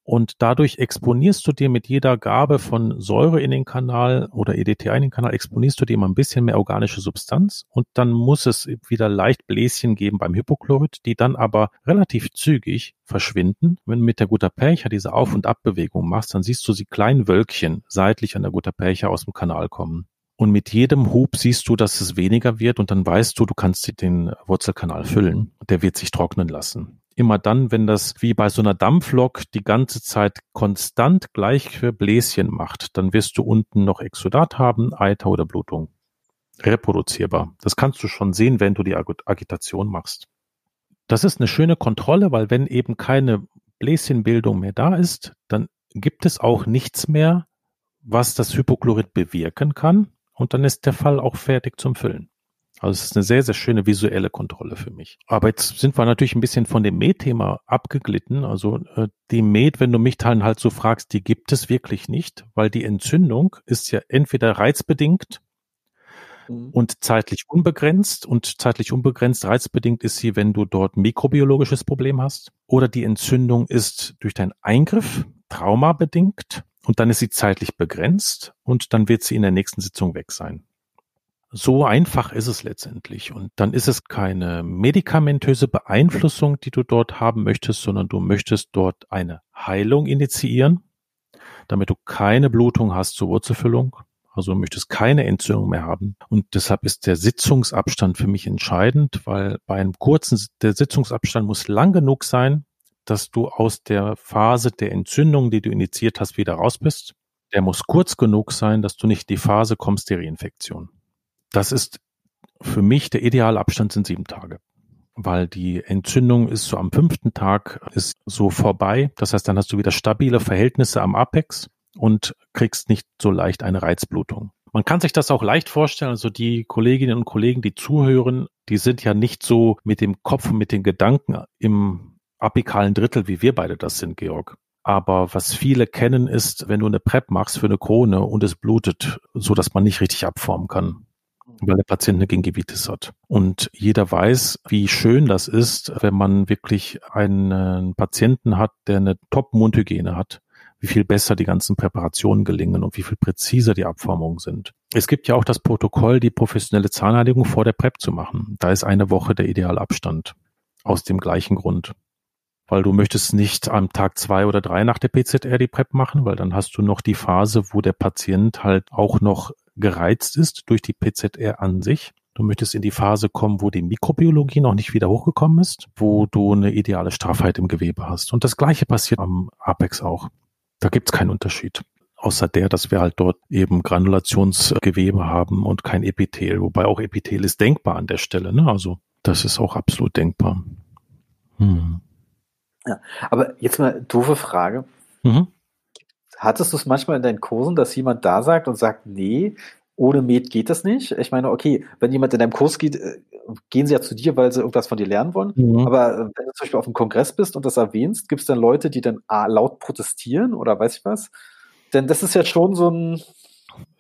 Speaker 2: Und dadurch exponierst du dir mit jeder Gabe von Säure in den Kanal oder EDTA in den Kanal, exponierst du dir immer ein bisschen mehr organische Substanz und dann muss es wieder leicht Bläschen geben beim Hypochlorid, die dann aber relativ zügig verschwinden. Wenn du mit der Gutta-Percha diese Auf- und Abbewegung machst, dann siehst du sie kleinen Wölkchen seitlich an der Gutta-Percha aus dem Kanal kommen. Und mit jedem Hub siehst du, dass es weniger wird und dann weißt du, du kannst den Wurzelkanal füllen. Der wird sich trocknen lassen immer dann, wenn das wie bei so einer Dampflok die ganze Zeit konstant gleiche Bläschen macht, dann wirst du unten noch Exudat haben, Eiter oder Blutung. Reproduzierbar. Das kannst du schon sehen, wenn du die Agitation machst. Das ist eine schöne Kontrolle, weil wenn eben keine Bläschenbildung mehr da ist, dann gibt es auch nichts mehr, was das Hypochlorid bewirken kann. Und dann ist der Fall auch fertig zum Füllen. Also es ist eine sehr, sehr schöne visuelle Kontrolle für mich. Aber jetzt sind wir natürlich ein bisschen von dem Med-Thema abgeglitten. Also äh, die Med, wenn du mich dann halt so fragst, die gibt es wirklich nicht, weil die Entzündung ist ja entweder reizbedingt mhm. und zeitlich unbegrenzt. Und zeitlich unbegrenzt reizbedingt ist sie, wenn du dort mikrobiologisches Problem hast. Oder die Entzündung ist durch deinen Eingriff traumabedingt und dann ist sie zeitlich begrenzt und dann wird sie in der nächsten Sitzung weg sein. So einfach ist es letztendlich. Und dann ist es keine medikamentöse Beeinflussung, die du dort haben möchtest, sondern du möchtest dort eine Heilung initiieren, damit du keine Blutung hast zur Wurzelfüllung. Also möchtest keine Entzündung mehr haben. Und deshalb ist der Sitzungsabstand für mich entscheidend, weil bei einem kurzen, der Sitzungsabstand muss lang genug sein, dass du aus der Phase der Entzündung, die du initiiert hast, wieder raus bist. Der muss kurz genug sein, dass du nicht in die Phase kommst der Reinfektion. Das ist für mich der ideale Abstand sind sieben Tage. Weil die Entzündung ist so am fünften Tag ist so vorbei. Das heißt, dann hast du wieder stabile Verhältnisse am Apex und kriegst nicht so leicht eine Reizblutung. Man kann sich das auch leicht vorstellen. Also die Kolleginnen und Kollegen, die zuhören, die sind ja nicht so mit dem Kopf und mit den Gedanken im apikalen Drittel, wie wir beide das sind, Georg. Aber was viele kennen ist, wenn du eine PrEP machst für eine Krone und es blutet, so dass man nicht richtig abformen kann weil der Patient eine Gingivitis hat. Und jeder weiß, wie schön das ist, wenn man wirklich einen Patienten hat, der eine Top-Mundhygiene hat, wie viel besser die ganzen Präparationen gelingen und wie viel präziser die Abformungen sind. Es gibt ja auch das Protokoll, die professionelle Zahnreinigung vor der PrEP zu machen. Da ist eine Woche der Idealabstand. Aus dem gleichen Grund. weil du möchtest nicht am Tag zwei oder drei nach der PZR die PrEP machen, weil dann hast du noch die Phase, wo der Patient halt auch noch gereizt ist durch die PZR an sich. Du möchtest in die Phase kommen, wo die Mikrobiologie noch nicht wieder hochgekommen ist, wo du eine ideale Straffheit im Gewebe hast. Und das Gleiche passiert am Apex auch. Da gibt's keinen Unterschied. Außer der, dass wir halt dort eben Granulationsgewebe haben und kein Epithel. Wobei auch Epithel ist denkbar an der Stelle. Ne? Also das ist auch absolut denkbar.
Speaker 3: Hm. Ja, aber jetzt mal doofe Frage. Mhm. Hattest du es manchmal in deinen Kursen, dass jemand da sagt und sagt, nee, ohne Med geht das nicht? Ich meine, okay, wenn jemand in deinem Kurs geht, äh, gehen sie ja zu dir, weil sie irgendwas von dir lernen wollen. Mhm. Aber äh, wenn du zum Beispiel auf einem Kongress bist und das erwähnst, gibt es dann Leute, die dann ah, laut protestieren oder weiß ich was? Denn das ist ja schon so ein,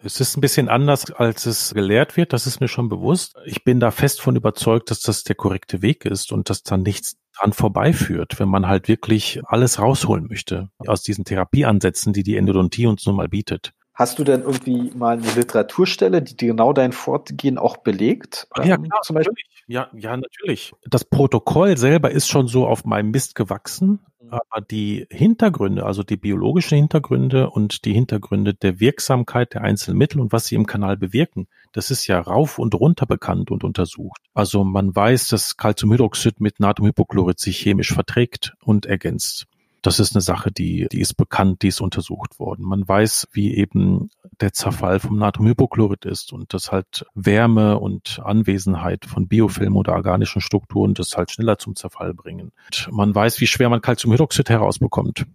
Speaker 2: es ist ein bisschen anders, als es gelehrt wird, das ist mir schon bewusst. Ich bin da fest von überzeugt, dass das der korrekte Weg ist und dass da nichts dran vorbeiführt, wenn man halt wirklich alles rausholen möchte aus diesen Therapieansätzen, die die Endodontie uns nun mal bietet.
Speaker 3: Hast du denn irgendwie mal eine Literaturstelle, die genau dein Fortgehen auch belegt?
Speaker 2: Ja, ähm, klar, zum Beispiel? Ja, ja, natürlich. Das Protokoll selber ist schon so auf meinem Mist gewachsen. Aber die Hintergründe, also die biologischen Hintergründe und die Hintergründe der Wirksamkeit der einzelnen Mittel und was sie im Kanal bewirken, das ist ja rauf und runter bekannt und untersucht. Also man weiß, dass Calciumhydroxid mit Natriumhypochlorid sich chemisch verträgt und ergänzt. Das ist eine Sache, die, die ist bekannt, die ist untersucht worden. Man weiß, wie eben der Zerfall vom Natriumhypochlorid ist und dass halt Wärme und Anwesenheit von Biofilmen oder organischen Strukturen das halt schneller zum Zerfall bringen. Und man weiß, wie schwer man Calciumhydroxid herausbekommt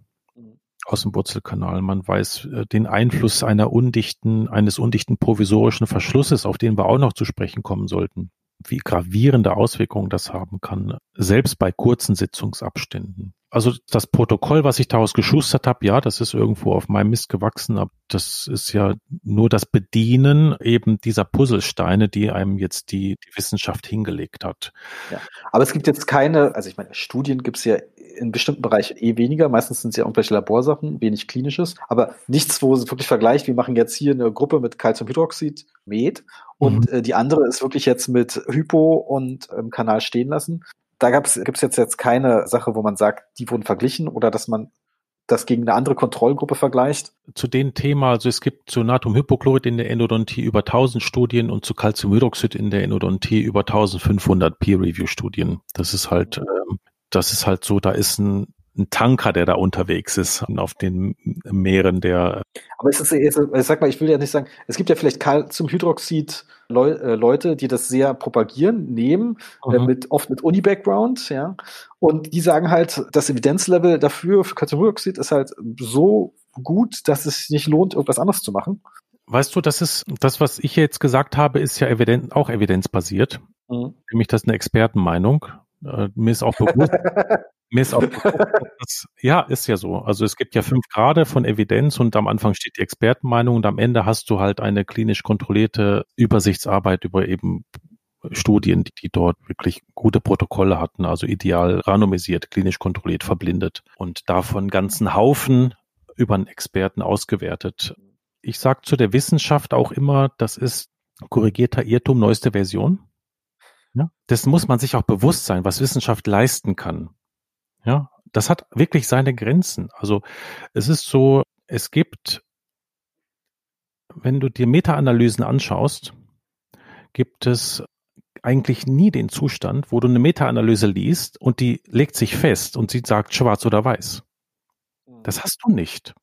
Speaker 2: aus dem Wurzelkanal. Man weiß äh, den Einfluss einer undichten, eines undichten provisorischen Verschlusses, auf den wir auch noch zu sprechen kommen sollten. Wie gravierende Auswirkungen das haben kann, selbst bei kurzen Sitzungsabständen also das Protokoll, was ich daraus geschustert habe, ja, das ist irgendwo auf meinem Mist gewachsen, aber das ist ja nur das Bedienen eben dieser Puzzlesteine, die einem jetzt die, die Wissenschaft hingelegt hat.
Speaker 3: Ja, aber es gibt jetzt keine, also ich meine, Studien gibt es ja in bestimmten Bereichen eh weniger, meistens sind es ja irgendwelche Laborsachen, wenig klinisches, aber nichts, wo es wirklich vergleicht, wir machen jetzt hier eine Gruppe mit Calciumhydroxid, Med, und mhm. äh, die andere ist wirklich jetzt mit Hypo und ähm, Kanal stehen lassen da gibt es jetzt, jetzt keine Sache, wo man sagt, die wurden verglichen oder dass man das gegen eine andere Kontrollgruppe vergleicht?
Speaker 2: Zu dem Thema, also es gibt zu Natriumhypochlorid in der Endodontie über 1000 Studien und zu Calciumhydroxid in der Endodontie über 1500 Peer-Review-Studien. Das ist halt, ähm, das ist halt so, da ist ein, ein Tanker, der da unterwegs ist auf den Meeren der.
Speaker 3: Aber es ist, ich sag mal, ich will ja nicht sagen, es gibt ja vielleicht Calciumhydroxid Leu äh, Leute, die das sehr propagieren, nehmen, äh, mit, oft mit Uni-Background, ja. Und die sagen halt, das Evidenzlevel dafür für Calciumhydroxid ist halt so gut, dass es nicht lohnt, irgendwas anderes zu machen.
Speaker 2: Weißt du, das ist, das, was ich jetzt gesagt habe, ist ja evident, auch evidenzbasiert. Mhm. Nämlich das ist eine Expertenmeinung. Äh, mir ist auch bewusst, mir ist das, ja, ist ja so. Also es gibt ja fünf Grade von Evidenz und am Anfang steht die Expertenmeinung und am Ende hast du halt eine klinisch kontrollierte Übersichtsarbeit über eben Studien, die, die dort wirklich gute Protokolle hatten, also ideal randomisiert, klinisch kontrolliert, verblindet und davon ganzen Haufen über einen Experten ausgewertet. Ich sage zu der Wissenschaft auch immer, das ist korrigierter Irrtum, neueste Version. Ja, das muss man sich auch bewusst sein, was Wissenschaft leisten kann. Ja, das hat wirklich seine Grenzen. Also es ist so, es gibt, wenn du dir Meta-Analysen anschaust, gibt es eigentlich nie den Zustand, wo du eine Meta-Analyse liest und die legt sich fest und sie sagt schwarz oder weiß. Das mhm. hast du nicht.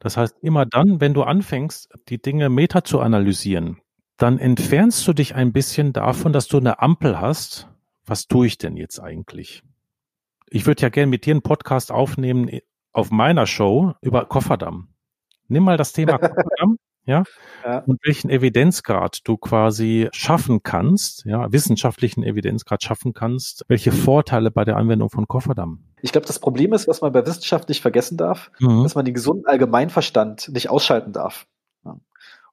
Speaker 2: Das heißt, immer dann, wenn du anfängst, die Dinge meta zu analysieren, dann entfernst du dich ein bisschen davon, dass du eine Ampel hast. Was tue ich denn jetzt eigentlich? Ich würde ja gerne mit dir einen Podcast aufnehmen auf meiner Show über Kofferdamm. Nimm mal das Thema Kofferdamm, ja, ja, und welchen Evidenzgrad du quasi schaffen kannst, ja, wissenschaftlichen Evidenzgrad schaffen kannst, welche Vorteile bei der Anwendung von Kofferdamm.
Speaker 3: Ich glaube, das Problem ist, was man bei Wissenschaft nicht vergessen darf, mhm. dass man den gesunden Allgemeinverstand nicht ausschalten darf.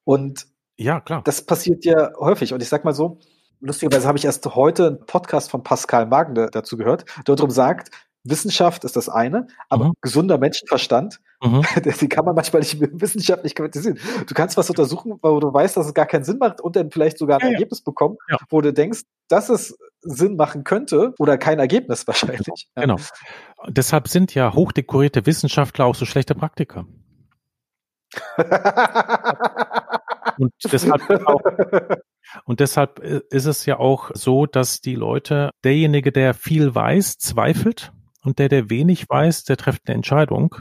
Speaker 3: Und ja, klar. Das passiert ja häufig. Und ich sag mal so, lustigerweise habe ich erst heute einen Podcast von Pascal Magende dazu gehört, der darum sagt, Wissenschaft ist das eine, aber mhm. gesunder Menschenverstand, mhm. den kann man manchmal nicht wissenschaftlich quantisieren. Du kannst was untersuchen, wo du weißt, dass es gar keinen Sinn macht und dann vielleicht sogar ein ja, Ergebnis bekommen, ja. wo du denkst, das ist Sinn machen könnte oder kein Ergebnis wahrscheinlich.
Speaker 2: Genau. Ja. genau. Deshalb sind ja hochdekorierte Wissenschaftler auch so schlechte Praktiker. und deshalb auch, und deshalb ist es ja auch so, dass die Leute, derjenige, der viel weiß, zweifelt und der, der wenig weiß, der trifft eine Entscheidung,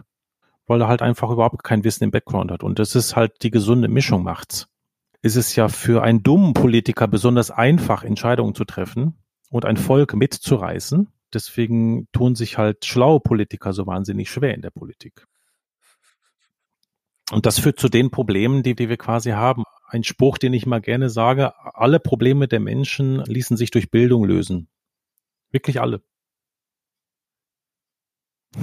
Speaker 2: weil er halt einfach überhaupt kein Wissen im Background hat. Und das ist halt die gesunde Mischung macht's. Ist es ja für einen dummen Politiker besonders einfach, Entscheidungen zu treffen und ein Volk mitzureißen. Deswegen tun sich halt schlaue Politiker so wahnsinnig schwer in der Politik. Und das führt zu den Problemen, die, die wir quasi haben. Ein Spruch, den ich mal gerne sage, alle Probleme der Menschen ließen sich durch Bildung lösen. Wirklich alle.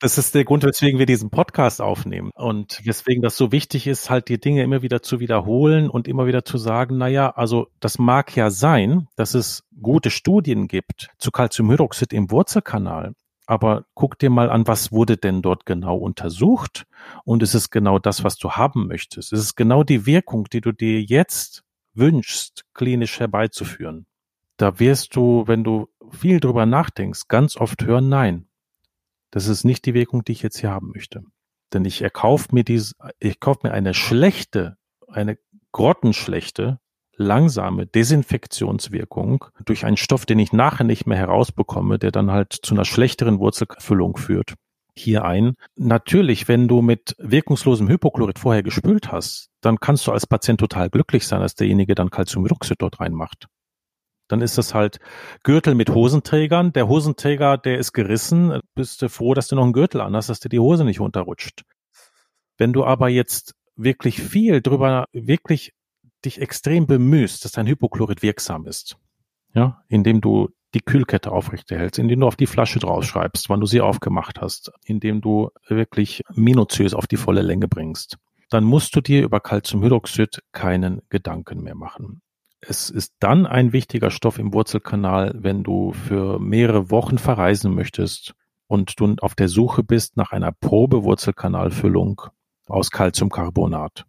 Speaker 2: Das ist der Grund, weswegen wir diesen Podcast aufnehmen und weswegen das so wichtig ist, halt die Dinge immer wieder zu wiederholen und immer wieder zu sagen, na ja, also das mag ja sein, dass es gute Studien gibt zu Calciumhydroxid im Wurzelkanal. Aber guck dir mal an, was wurde denn dort genau untersucht? Und ist es genau das, was du haben möchtest? Ist es genau die Wirkung, die du dir jetzt wünschst, klinisch herbeizuführen? Da wirst du, wenn du viel drüber nachdenkst, ganz oft hören, nein, das ist nicht die Wirkung, die ich jetzt hier haben möchte. Denn ich erkaufe mir dieses, ich kaufe mir eine schlechte, eine grottenschlechte, langsame Desinfektionswirkung durch einen Stoff, den ich nachher nicht mehr herausbekomme, der dann halt zu einer schlechteren Wurzelfüllung führt. Hier ein. Natürlich, wenn du mit wirkungslosem Hypochlorid vorher gespült hast, dann kannst du als Patient total glücklich sein, dass derjenige dann Calciumhydroxid dort reinmacht. Dann ist das halt Gürtel mit Hosenträgern. Der Hosenträger, der ist gerissen. Bist du froh, dass du noch einen Gürtel an hast, dass dir die Hose nicht runterrutscht. Wenn du aber jetzt wirklich viel drüber, wirklich dich extrem bemühst, dass dein Hypochlorid wirksam ist, ja, indem du die Kühlkette aufrechterhältst, indem du auf die Flasche draufschreibst, wann du sie aufgemacht hast, indem du wirklich minutiös auf die volle Länge bringst, dann musst du dir über Calciumhydroxid keinen Gedanken mehr machen. Es ist dann ein wichtiger Stoff im Wurzelkanal, wenn du für mehrere Wochen verreisen möchtest und du auf der Suche bist nach einer Probewurzelkanalfüllung aus Calciumcarbonat.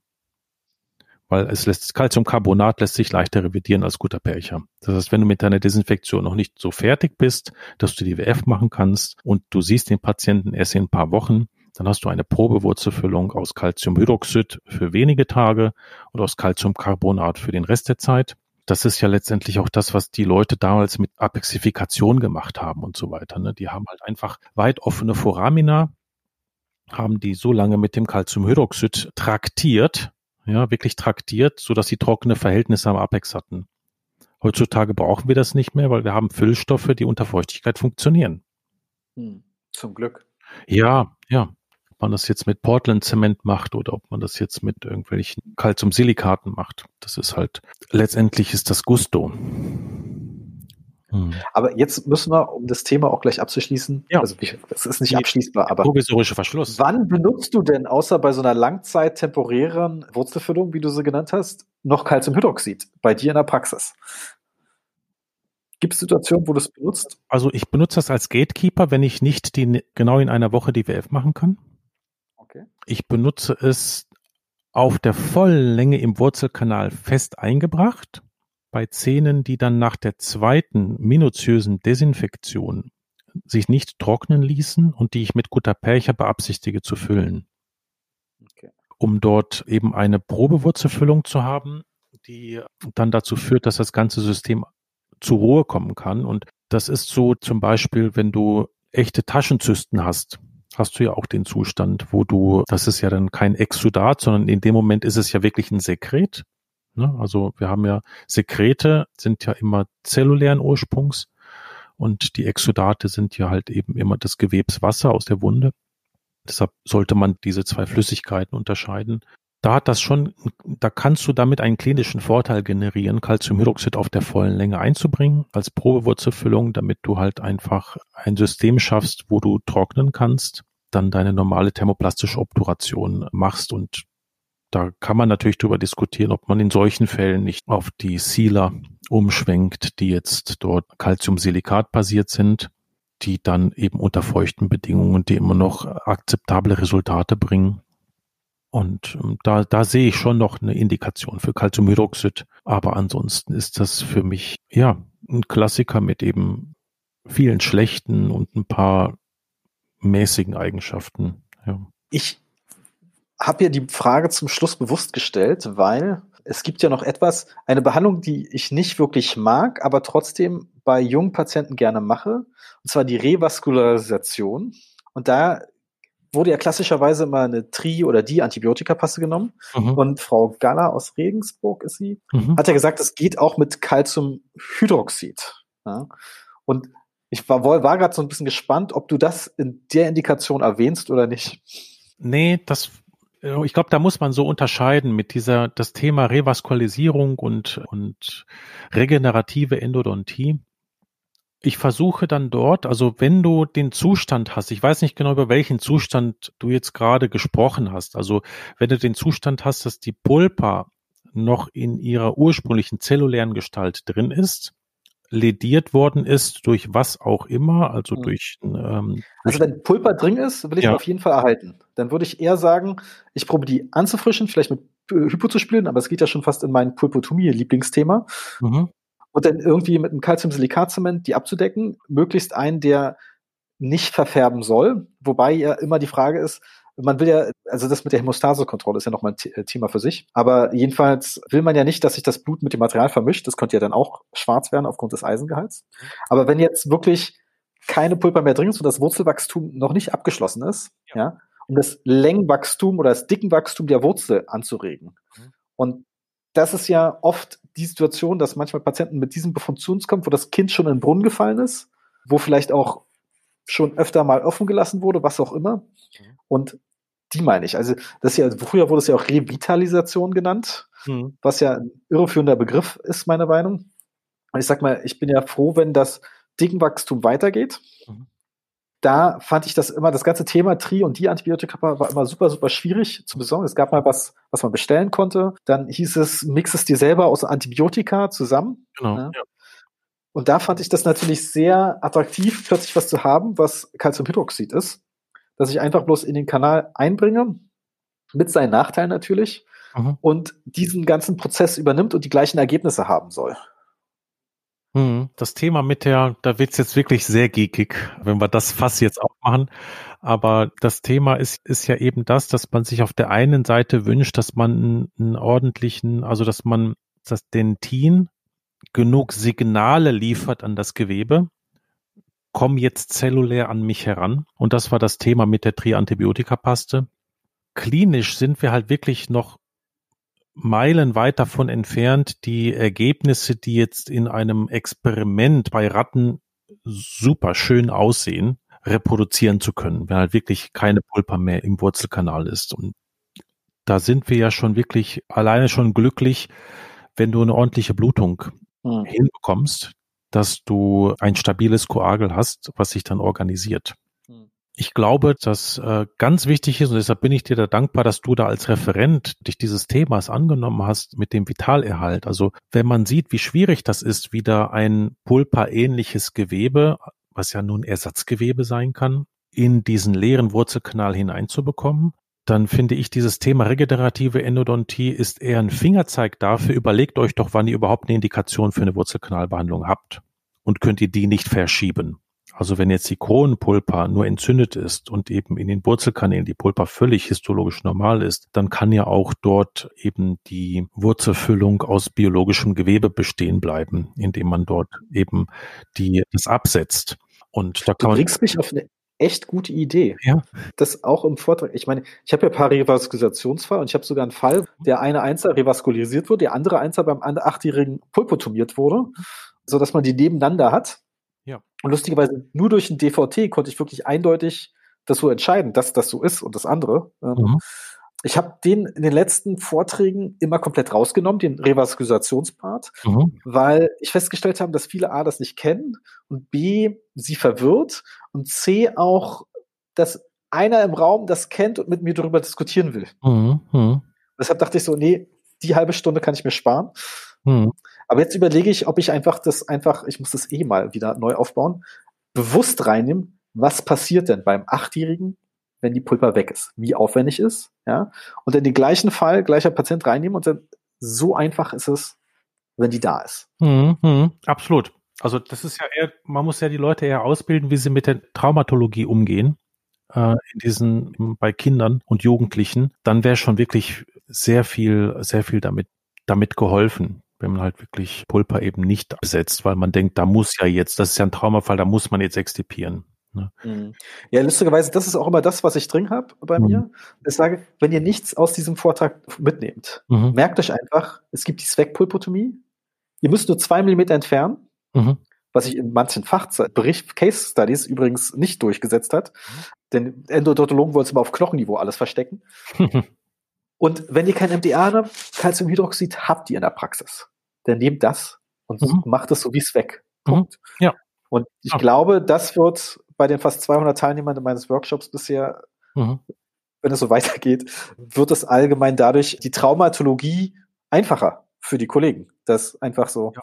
Speaker 2: Weil es lässt, Calciumcarbonat lässt sich leichter revidieren als guter Percher. Das heißt, wenn du mit deiner Desinfektion noch nicht so fertig bist, dass du die WF machen kannst und du siehst den Patienten erst in ein paar Wochen, dann hast du eine Probewurzelfüllung aus Calciumhydroxid für wenige Tage und aus Calciumcarbonat für den Rest der Zeit das ist ja letztendlich auch das, was die Leute damals mit Apexifikation gemacht haben und so weiter. Ne? Die haben halt einfach weit offene Foramina, haben die so lange mit dem Calciumhydroxid traktiert, ja, wirklich traktiert, so dass sie trockene Verhältnisse am Apex hatten. Heutzutage brauchen wir das nicht mehr, weil wir haben Füllstoffe, die unter Feuchtigkeit funktionieren.
Speaker 3: Hm, zum Glück.
Speaker 2: Ja, ja man das jetzt mit Portland-Zement macht oder ob man das jetzt mit irgendwelchen Calcium-Silikaten macht. Das ist halt, letztendlich ist das Gusto.
Speaker 3: Hm. Aber jetzt müssen wir, um das Thema auch gleich abzuschließen, ja. also es ist nicht Die abschließbar, aber
Speaker 2: provisorische Verschluss.
Speaker 3: Wann benutzt du denn außer bei so einer Langzeit temporären Wurzelfüllung, wie du sie genannt hast, noch Calciumhydroxid bei dir in der Praxis? Gibt es Situationen, wo du es benutzt?
Speaker 2: Also ich benutze das als Gatekeeper, wenn ich nicht die, genau in einer Woche die WF machen kann. Okay. Ich benutze es auf der vollen Länge im Wurzelkanal fest eingebracht. Bei Zähnen, die dann nach der zweiten minutiösen Desinfektion sich nicht trocknen ließen und die ich mit Gutta-Percha beabsichtige zu füllen. Okay. Um dort eben eine Probewurzelfüllung zu haben, die dann dazu führt, dass das ganze System zur Ruhe kommen kann. Und das ist so zum Beispiel, wenn du echte Taschenzysten hast, hast du ja auch den Zustand, wo du, das ist ja dann kein Exudat, sondern in dem Moment ist es ja wirklich ein Sekret. Ne? Also wir haben ja Sekrete, sind ja immer zellulären Ursprungs und die Exudate sind ja halt eben immer das Gewebswasser aus der Wunde. Deshalb sollte man diese zwei Flüssigkeiten unterscheiden. Da hat das schon, da kannst du damit einen klinischen Vorteil generieren, Calciumhydroxid auf der vollen Länge einzubringen als Probewurzelfüllung, damit du halt einfach ein System schaffst, wo du trocknen kannst dann deine normale thermoplastische Obturation machst und da kann man natürlich darüber diskutieren, ob man in solchen Fällen nicht auf die Sealer umschwenkt, die jetzt dort Calciumsilikat basiert sind, die dann eben unter feuchten Bedingungen, die immer noch akzeptable Resultate bringen. Und ähm, da, da sehe ich schon noch eine Indikation für Calciumhydroxid. Aber ansonsten ist das für mich, ja, ein Klassiker mit eben vielen schlechten und ein paar mäßigen Eigenschaften. Ja.
Speaker 3: Ich habe ja die Frage zum Schluss bewusst gestellt, weil es gibt ja noch etwas, eine Behandlung, die ich nicht wirklich mag, aber trotzdem bei jungen Patienten gerne mache, und zwar die Revaskularisation. Und da wurde ja klassischerweise immer eine Tri- oder die Antibiotikapasse genommen. Mhm. Und Frau Galler aus Regensburg ist sie, mhm. hat ja gesagt, es geht auch mit Calciumhydroxid. Ja? Und ich war, war gerade so ein bisschen gespannt, ob du das in der Indikation erwähnst oder nicht.
Speaker 2: Nee, das ich glaube, da muss man so unterscheiden mit dieser, das Thema Revaskulisierung und, und regenerative Endodontie. Ich versuche dann dort, also wenn du den Zustand hast, ich weiß nicht genau, über welchen Zustand du jetzt gerade gesprochen hast, also wenn du den Zustand hast, dass die Pulpa noch in ihrer ursprünglichen zellulären Gestalt drin ist, lediert worden ist durch was auch immer, also mhm. durch. Ähm,
Speaker 3: also wenn Pulper drin ist, will ich ja. auf jeden Fall erhalten. Dann würde ich eher sagen, ich probiere die anzufrischen, vielleicht mit Hypo zu spielen, aber es geht ja schon fast in mein Pulpotomie-Lieblingsthema. Mhm. Und dann irgendwie mit einem Calciumsilikazement die abzudecken, möglichst einen, der nicht verfärben soll, wobei ja immer die Frage ist, man will ja, also das mit der Hämostasekontrolle ist ja nochmal ein äh, Thema für sich. Aber jedenfalls will man ja nicht, dass sich das Blut mit dem Material vermischt. Das könnte ja dann auch schwarz werden aufgrund des Eisengehalts. Aber wenn jetzt wirklich keine Pulper mehr drin ist und das Wurzelwachstum noch nicht abgeschlossen ist, ja, ja um das Längenwachstum oder das Dickenwachstum der Wurzel anzuregen. Mhm. Und das ist ja oft die Situation, dass manchmal Patienten mit diesem Befund zu uns kommen, wo das Kind schon in den Brunnen gefallen ist, wo vielleicht auch schon öfter mal offen gelassen wurde, was auch immer. Mhm. Und die meine ich. Also das ja, früher wurde es ja auch Revitalisation genannt, mhm. was ja ein irreführender Begriff ist, meiner Meinung. Und ich sag mal, ich bin ja froh, wenn das Dickenwachstum weitergeht. Mhm. Da fand ich das immer, das ganze Thema Tri und die Antibiotika war immer super, super schwierig zu besorgen. Es gab mal was, was man bestellen konnte. Dann hieß es, mix es dir selber aus Antibiotika zusammen. Genau. Ja. Ja. Und da fand ich das natürlich sehr attraktiv, plötzlich was zu haben, was Calciumhydroxid ist dass ich einfach bloß in den Kanal einbringe, mit seinen Nachteilen natürlich, mhm. und diesen ganzen Prozess übernimmt und die gleichen Ergebnisse haben soll.
Speaker 2: Mhm. Das Thema mit der, da wird's jetzt wirklich sehr geekig, wenn wir das Fass jetzt auch machen. Aber das Thema ist, ist ja eben das, dass man sich auf der einen Seite wünscht, dass man einen, einen ordentlichen, also dass man dass den Teen genug Signale liefert an das Gewebe, komme jetzt zellulär an mich heran. Und das war das Thema mit der Triantibiotika-Paste. Klinisch sind wir halt wirklich noch Meilen weit davon entfernt, die Ergebnisse, die jetzt in einem Experiment bei Ratten super schön aussehen, reproduzieren zu können, wenn halt wirklich keine Pulpa mehr im Wurzelkanal ist. Und da sind wir ja schon wirklich alleine schon glücklich, wenn du eine ordentliche Blutung mhm. hinbekommst, dass du ein stabiles Koagel hast, was sich dann organisiert. Hm. Ich glaube, dass äh, ganz wichtig ist und deshalb bin ich dir da dankbar, dass du da als Referent dich dieses Themas angenommen hast mit dem Vitalerhalt. Also wenn man sieht, wie schwierig das ist, wieder ein Pulpa-ähnliches Gewebe, was ja nun Ersatzgewebe sein kann, in diesen leeren Wurzelkanal hineinzubekommen, dann finde ich dieses Thema regenerative Endodontie ist eher ein Fingerzeig dafür. Überlegt euch doch, wann ihr überhaupt eine Indikation für eine Wurzelkanalbehandlung habt und könnt ihr die nicht verschieben. Also wenn jetzt die Kronenpulpa nur entzündet ist und eben in den Wurzelkanälen die Pulpa völlig histologisch normal ist, dann kann ja auch dort eben die Wurzelfüllung aus biologischem Gewebe bestehen bleiben, indem man dort eben die, das absetzt. Und da kann
Speaker 3: du bringst mich auf eine echt gute Idee. Ja. Das auch im Vortrag. Ich meine, ich habe ja ein paar Revaskulisationsfall und ich habe sogar einen Fall, der eine Einser revaskulisiert wurde, der andere Einser beim achtjährigen pulpotomiert wurde, so dass man die nebeneinander hat. Ja. Und lustigerweise nur durch ein DVT konnte ich wirklich eindeutig das so entscheiden, dass das so ist und das andere. Ähm, mhm. Ich habe den in den letzten Vorträgen immer komplett rausgenommen, den Revaskularisationspart, mhm. weil ich festgestellt habe, dass viele A das nicht kennen und B sie verwirrt und C auch, dass einer im Raum das kennt und mit mir darüber diskutieren will. Mhm. mhm. Deshalb dachte ich so, nee, die halbe Stunde kann ich mir sparen. Mhm. Aber jetzt überlege ich, ob ich einfach das einfach, ich muss das eh mal wieder neu aufbauen, bewusst reinnehme, was passiert denn beim Achtjährigen, wenn die Pulper weg ist, wie aufwendig ist, ja, und dann den gleichen Fall, gleicher Patient reinnehmen und dann so einfach ist es, wenn die da ist.
Speaker 2: Mhm, mh, absolut. Also das ist ja eher, man muss ja die Leute eher ausbilden, wie sie mit der Traumatologie umgehen äh, in diesen bei Kindern und Jugendlichen. Dann wäre schon wirklich sehr viel, sehr viel damit damit geholfen wenn man halt wirklich Pulper eben nicht besetzt, weil man denkt, da muss ja jetzt, das ist ja ein Traumafall, da muss man jetzt extipieren. Ne?
Speaker 3: Mhm. Ja, lustigerweise, das ist auch immer das, was ich drin habe bei mhm. mir. Ich sage, wenn ihr nichts aus diesem Vortrag mitnehmt, mhm. merkt euch einfach, es gibt die Zweckpulpotomie. Ihr müsst nur zwei Millimeter entfernen, mhm. was sich in manchen Fachbericht, Case Studies übrigens nicht durchgesetzt hat. Mhm. Denn Endodontologen wollen es immer auf Knochenniveau alles verstecken. und wenn ihr kein MDA habt, Calciumhydroxid habt ihr in der Praxis. Dann nehmt das und mhm. macht es so wie es weg. Punkt.
Speaker 2: Ja.
Speaker 3: Und ich ja. glaube, das wird bei den fast 200 Teilnehmern meines Workshops bisher, mhm. wenn es so weitergeht, wird es allgemein dadurch die Traumatologie einfacher für die Kollegen. Das einfach so, ja.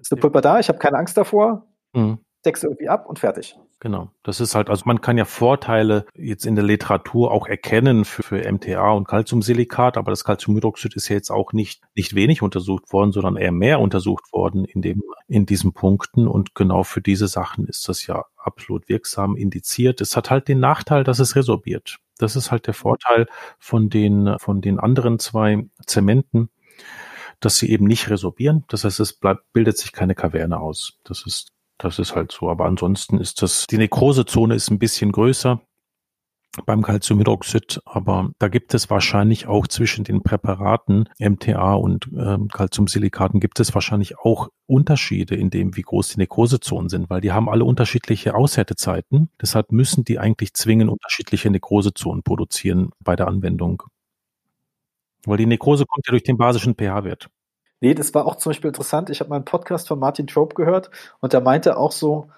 Speaker 3: ist eine Pulper da, ich habe keine Angst davor, mhm. deckst irgendwie ab und fertig.
Speaker 2: Genau. Das ist halt, also man kann ja Vorteile jetzt in der Literatur auch erkennen für, für MTA und Calciumsilikat, aber das Calciumhydroxid ist ja jetzt auch nicht, nicht wenig untersucht worden, sondern eher mehr untersucht worden in dem, in diesen Punkten. Und genau für diese Sachen ist das ja absolut wirksam indiziert. Es hat halt den Nachteil, dass es resorbiert. Das ist halt der Vorteil von den, von den anderen zwei Zementen dass sie eben nicht resorbieren. Das heißt, es bleibt, bildet sich keine Kaverne aus. Das ist das ist halt so. Aber ansonsten ist das, die Nekrosezone ist ein bisschen größer beim Calciumhydroxid, aber da gibt es wahrscheinlich auch zwischen den Präparaten MTA und äh, Calciumsilikaten gibt es wahrscheinlich auch Unterschiede in dem, wie groß die Nekrosezonen sind, weil die haben alle unterschiedliche Aushärtezeiten. Deshalb müssen die eigentlich zwingend unterschiedliche Nekrosezonen produzieren bei der Anwendung. Weil die Nekrose kommt ja durch den basischen pH-Wert.
Speaker 3: Nee, das war auch zum Beispiel interessant. Ich habe mal einen Podcast von Martin Trope gehört und der meinte auch so,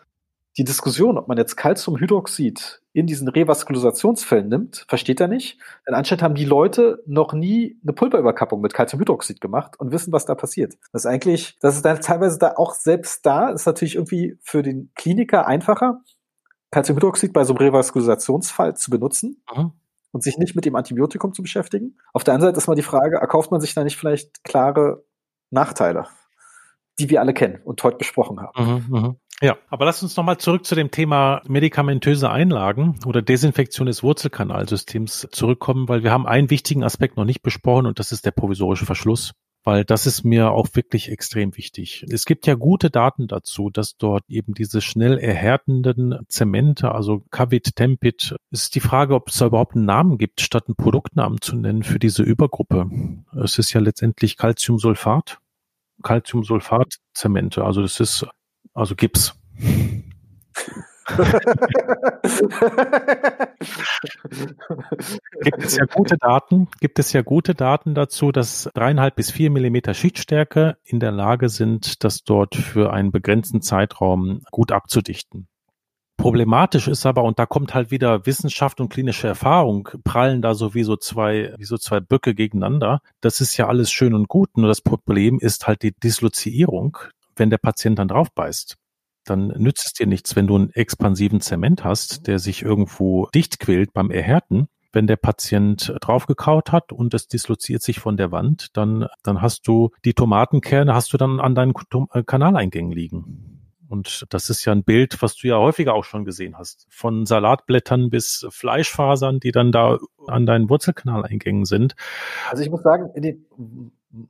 Speaker 3: die Diskussion, ob man jetzt Calciumhydroxid in diesen Revaskulisationsfällen nimmt, versteht er nicht. Denn anscheinend haben die Leute noch nie eine Pulverüberkappung mit Calciumhydroxid gemacht und wissen, was da passiert. Das ist eigentlich, das ist dann teilweise da auch selbst da, ist natürlich irgendwie für den Kliniker einfacher, Calciumhydroxid bei so einem Revaskulisationsfall zu benutzen. Mhm und sich nicht mit dem Antibiotikum zu beschäftigen. Auf der anderen Seite ist mal die Frage, erkauft man sich da nicht vielleicht klare Nachteile, die wir alle kennen und heute besprochen haben.
Speaker 2: Mhm, mh. Ja, aber lass uns nochmal zurück zu dem Thema medikamentöse Einlagen oder Desinfektion des Wurzelkanalsystems zurückkommen, weil wir haben einen wichtigen Aspekt noch nicht besprochen und das ist der provisorische Verschluss weil das ist mir auch wirklich extrem wichtig. Es gibt ja gute Daten dazu, dass dort eben diese schnell erhärtenden Zemente, also Cavit, Tempit, ist die Frage, ob es da überhaupt einen Namen gibt, statt einen Produktnamen zu nennen für diese Übergruppe. Es ist ja letztendlich Calciumsulfat, Calciumsulfat-Zemente, also das ist also Gips. Gibt es ja gute Daten, gibt es ja gute Daten dazu, dass dreieinhalb bis vier Millimeter Schichtstärke in der Lage sind, das dort für einen begrenzten Zeitraum gut abzudichten. Problematisch ist aber, und da kommt halt wieder Wissenschaft und klinische Erfahrung, prallen da so wie so zwei, wie so zwei Böcke gegeneinander. Das ist ja alles schön und gut, nur das Problem ist halt die Disloziierung, wenn der Patient dann drauf beißt dann nützt es dir nichts, wenn du einen expansiven Zement hast, der sich irgendwo dicht quält beim Erhärten. Wenn der Patient draufgekaut hat und es disloziert sich von der Wand, dann, dann hast du die Tomatenkerne hast du dann an deinen äh, Kanaleingängen liegen. Und das ist ja ein Bild, was du ja häufiger auch schon gesehen hast. Von Salatblättern bis Fleischfasern, die dann da an deinen Wurzelkanaleingängen sind.
Speaker 3: Also ich muss sagen,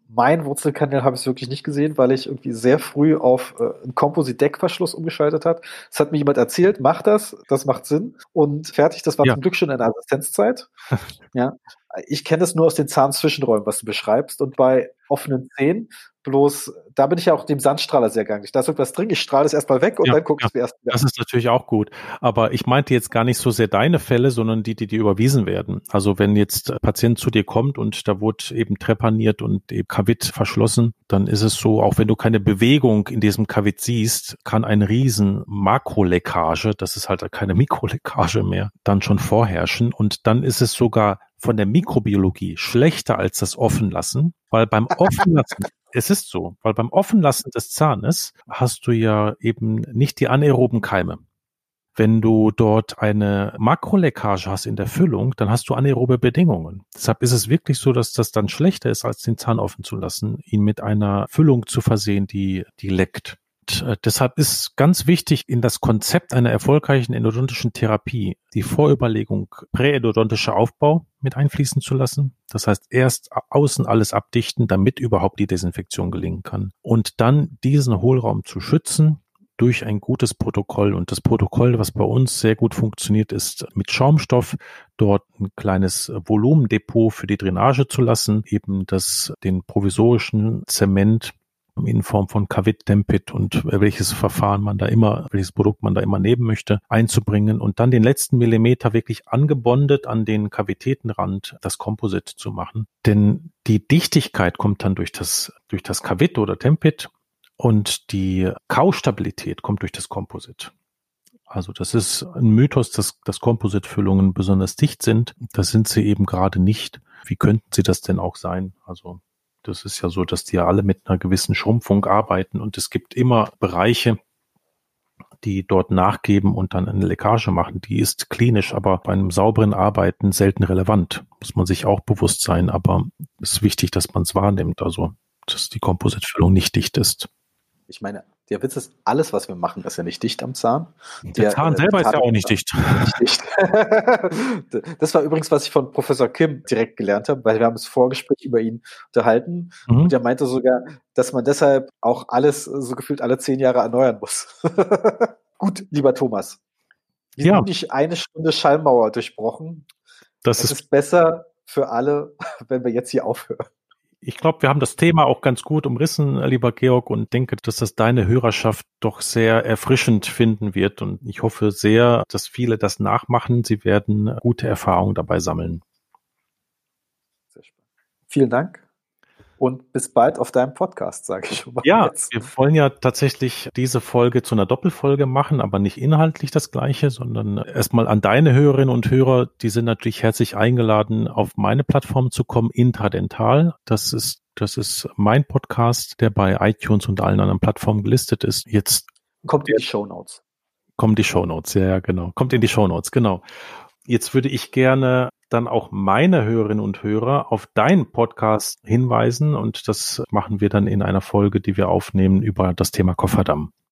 Speaker 3: mein Wurzelkanal habe ich wirklich nicht gesehen, weil ich irgendwie sehr früh auf äh, einen Composite-Deckverschluss umgeschaltet hat. Es hat mir jemand erzählt, mach das, das macht Sinn. Und fertig, das war ja. zum Glück schon in der Assistenzzeit. ja. Ich kenne das nur aus den Zahnzwischenräumen, was du beschreibst. Und bei offenen Zähnen Bloß, da bin ich ja auch dem Sandstrahler sehr gangig. Da ist irgendwas drin, ich strahle es erstmal weg und ja, dann gucke ja, ich erst
Speaker 2: wieder. Das ist natürlich auch gut. Aber ich meinte jetzt gar nicht so sehr deine Fälle, sondern die, die dir überwiesen werden. Also wenn jetzt ein Patient zu dir kommt und da wurde eben trepaniert und eben Kavit verschlossen, dann ist es so, auch wenn du keine Bewegung in diesem Kavit siehst, kann ein riesen Makroleckage, das ist halt keine Mikroleckage mehr, dann schon vorherrschen. Und dann ist es sogar von der Mikrobiologie schlechter als das Offenlassen, weil beim Offenlassen, es ist so, weil beim Offenlassen des Zahnes hast du ja eben nicht die anaeroben Keime. Wenn du dort eine Makroleckage hast in der Füllung, dann hast du anaerobe Bedingungen. Deshalb ist es wirklich so, dass das dann schlechter ist, als den Zahn offen zu lassen, ihn mit einer Füllung zu versehen, die, die leckt. Äh, deshalb ist ganz wichtig in das Konzept einer erfolgreichen endodontischen Therapie die Vorüberlegung präendodontischer Aufbau mit einfließen zu lassen. Das heißt, erst außen alles abdichten, damit überhaupt die Desinfektion gelingen kann. Und dann diesen Hohlraum zu schützen durch ein gutes Protokoll. Und das Protokoll, was bei uns sehr gut funktioniert, ist mit Schaumstoff dort ein kleines Volumendepot für die Drainage zu lassen, eben das den provisorischen Zement in Form von Kavit, Tempit und welches Verfahren man da immer, welches Produkt man da immer nehmen möchte, einzubringen und dann den letzten Millimeter wirklich angebondet an den Kavitätenrand das Komposit zu machen. Denn die Dichtigkeit kommt dann durch das, durch das Kavit oder Tempit und die Kaustabilität kommt durch das Komposit. Also das ist ein Mythos, dass, dass Kompositfüllungen besonders dicht sind. Das sind sie eben gerade nicht. Wie könnten sie das denn auch sein? Also das ist ja so, dass die ja alle mit einer gewissen Schrumpfung arbeiten und es gibt immer Bereiche, die dort nachgeben und dann eine Leckage machen. Die ist klinisch, aber bei einem sauberen Arbeiten selten relevant. Muss man sich auch bewusst sein, aber es ist wichtig, dass man es wahrnimmt, also dass die Kompositfüllung nicht dicht ist.
Speaker 3: Ich meine, der Witz ist, alles, was wir machen, ist ja nicht dicht am Zahn.
Speaker 2: Der, der Zahn äh, selber ist ja auch nicht dicht. Nicht dicht.
Speaker 3: das war übrigens, was ich von Professor Kim direkt gelernt habe, weil wir haben das Vorgespräch über ihn unterhalten mhm. und er meinte sogar, dass man deshalb auch alles so gefühlt alle zehn Jahre erneuern muss. Gut, lieber Thomas. Wir ja. sind nicht eine Stunde Schallmauer durchbrochen. Das es ist, ist besser für alle, wenn wir jetzt hier aufhören
Speaker 2: ich glaube, wir haben das Thema auch ganz gut umrissen, lieber Georg, und denke, dass das deine Hörerschaft doch sehr erfrischend finden wird. Und ich hoffe sehr, dass viele das nachmachen. Sie werden gute Erfahrungen dabei sammeln.
Speaker 3: Vielen Dank und bis bald auf deinem Podcast, sage ich schon
Speaker 2: mal. Ja, jetzt. wir wollen ja tatsächlich diese Folge zu einer Doppelfolge machen, aber nicht inhaltlich das gleiche, sondern erstmal an deine Hörerinnen und Hörer, die sind natürlich herzlich eingeladen, auf meine Plattform zu kommen, Intradental. Das ist das ist mein Podcast, der bei iTunes und allen anderen Plattformen gelistet ist. Jetzt
Speaker 3: kommt in die Show Notes.
Speaker 2: Kommt die Show Notes, ja, genau. Kommt in die Show Notes, genau. Jetzt würde ich gerne dann auch meine Hörerinnen und Hörer auf deinen Podcast hinweisen und das machen wir dann in einer Folge, die wir aufnehmen über das Thema Kofferdamm.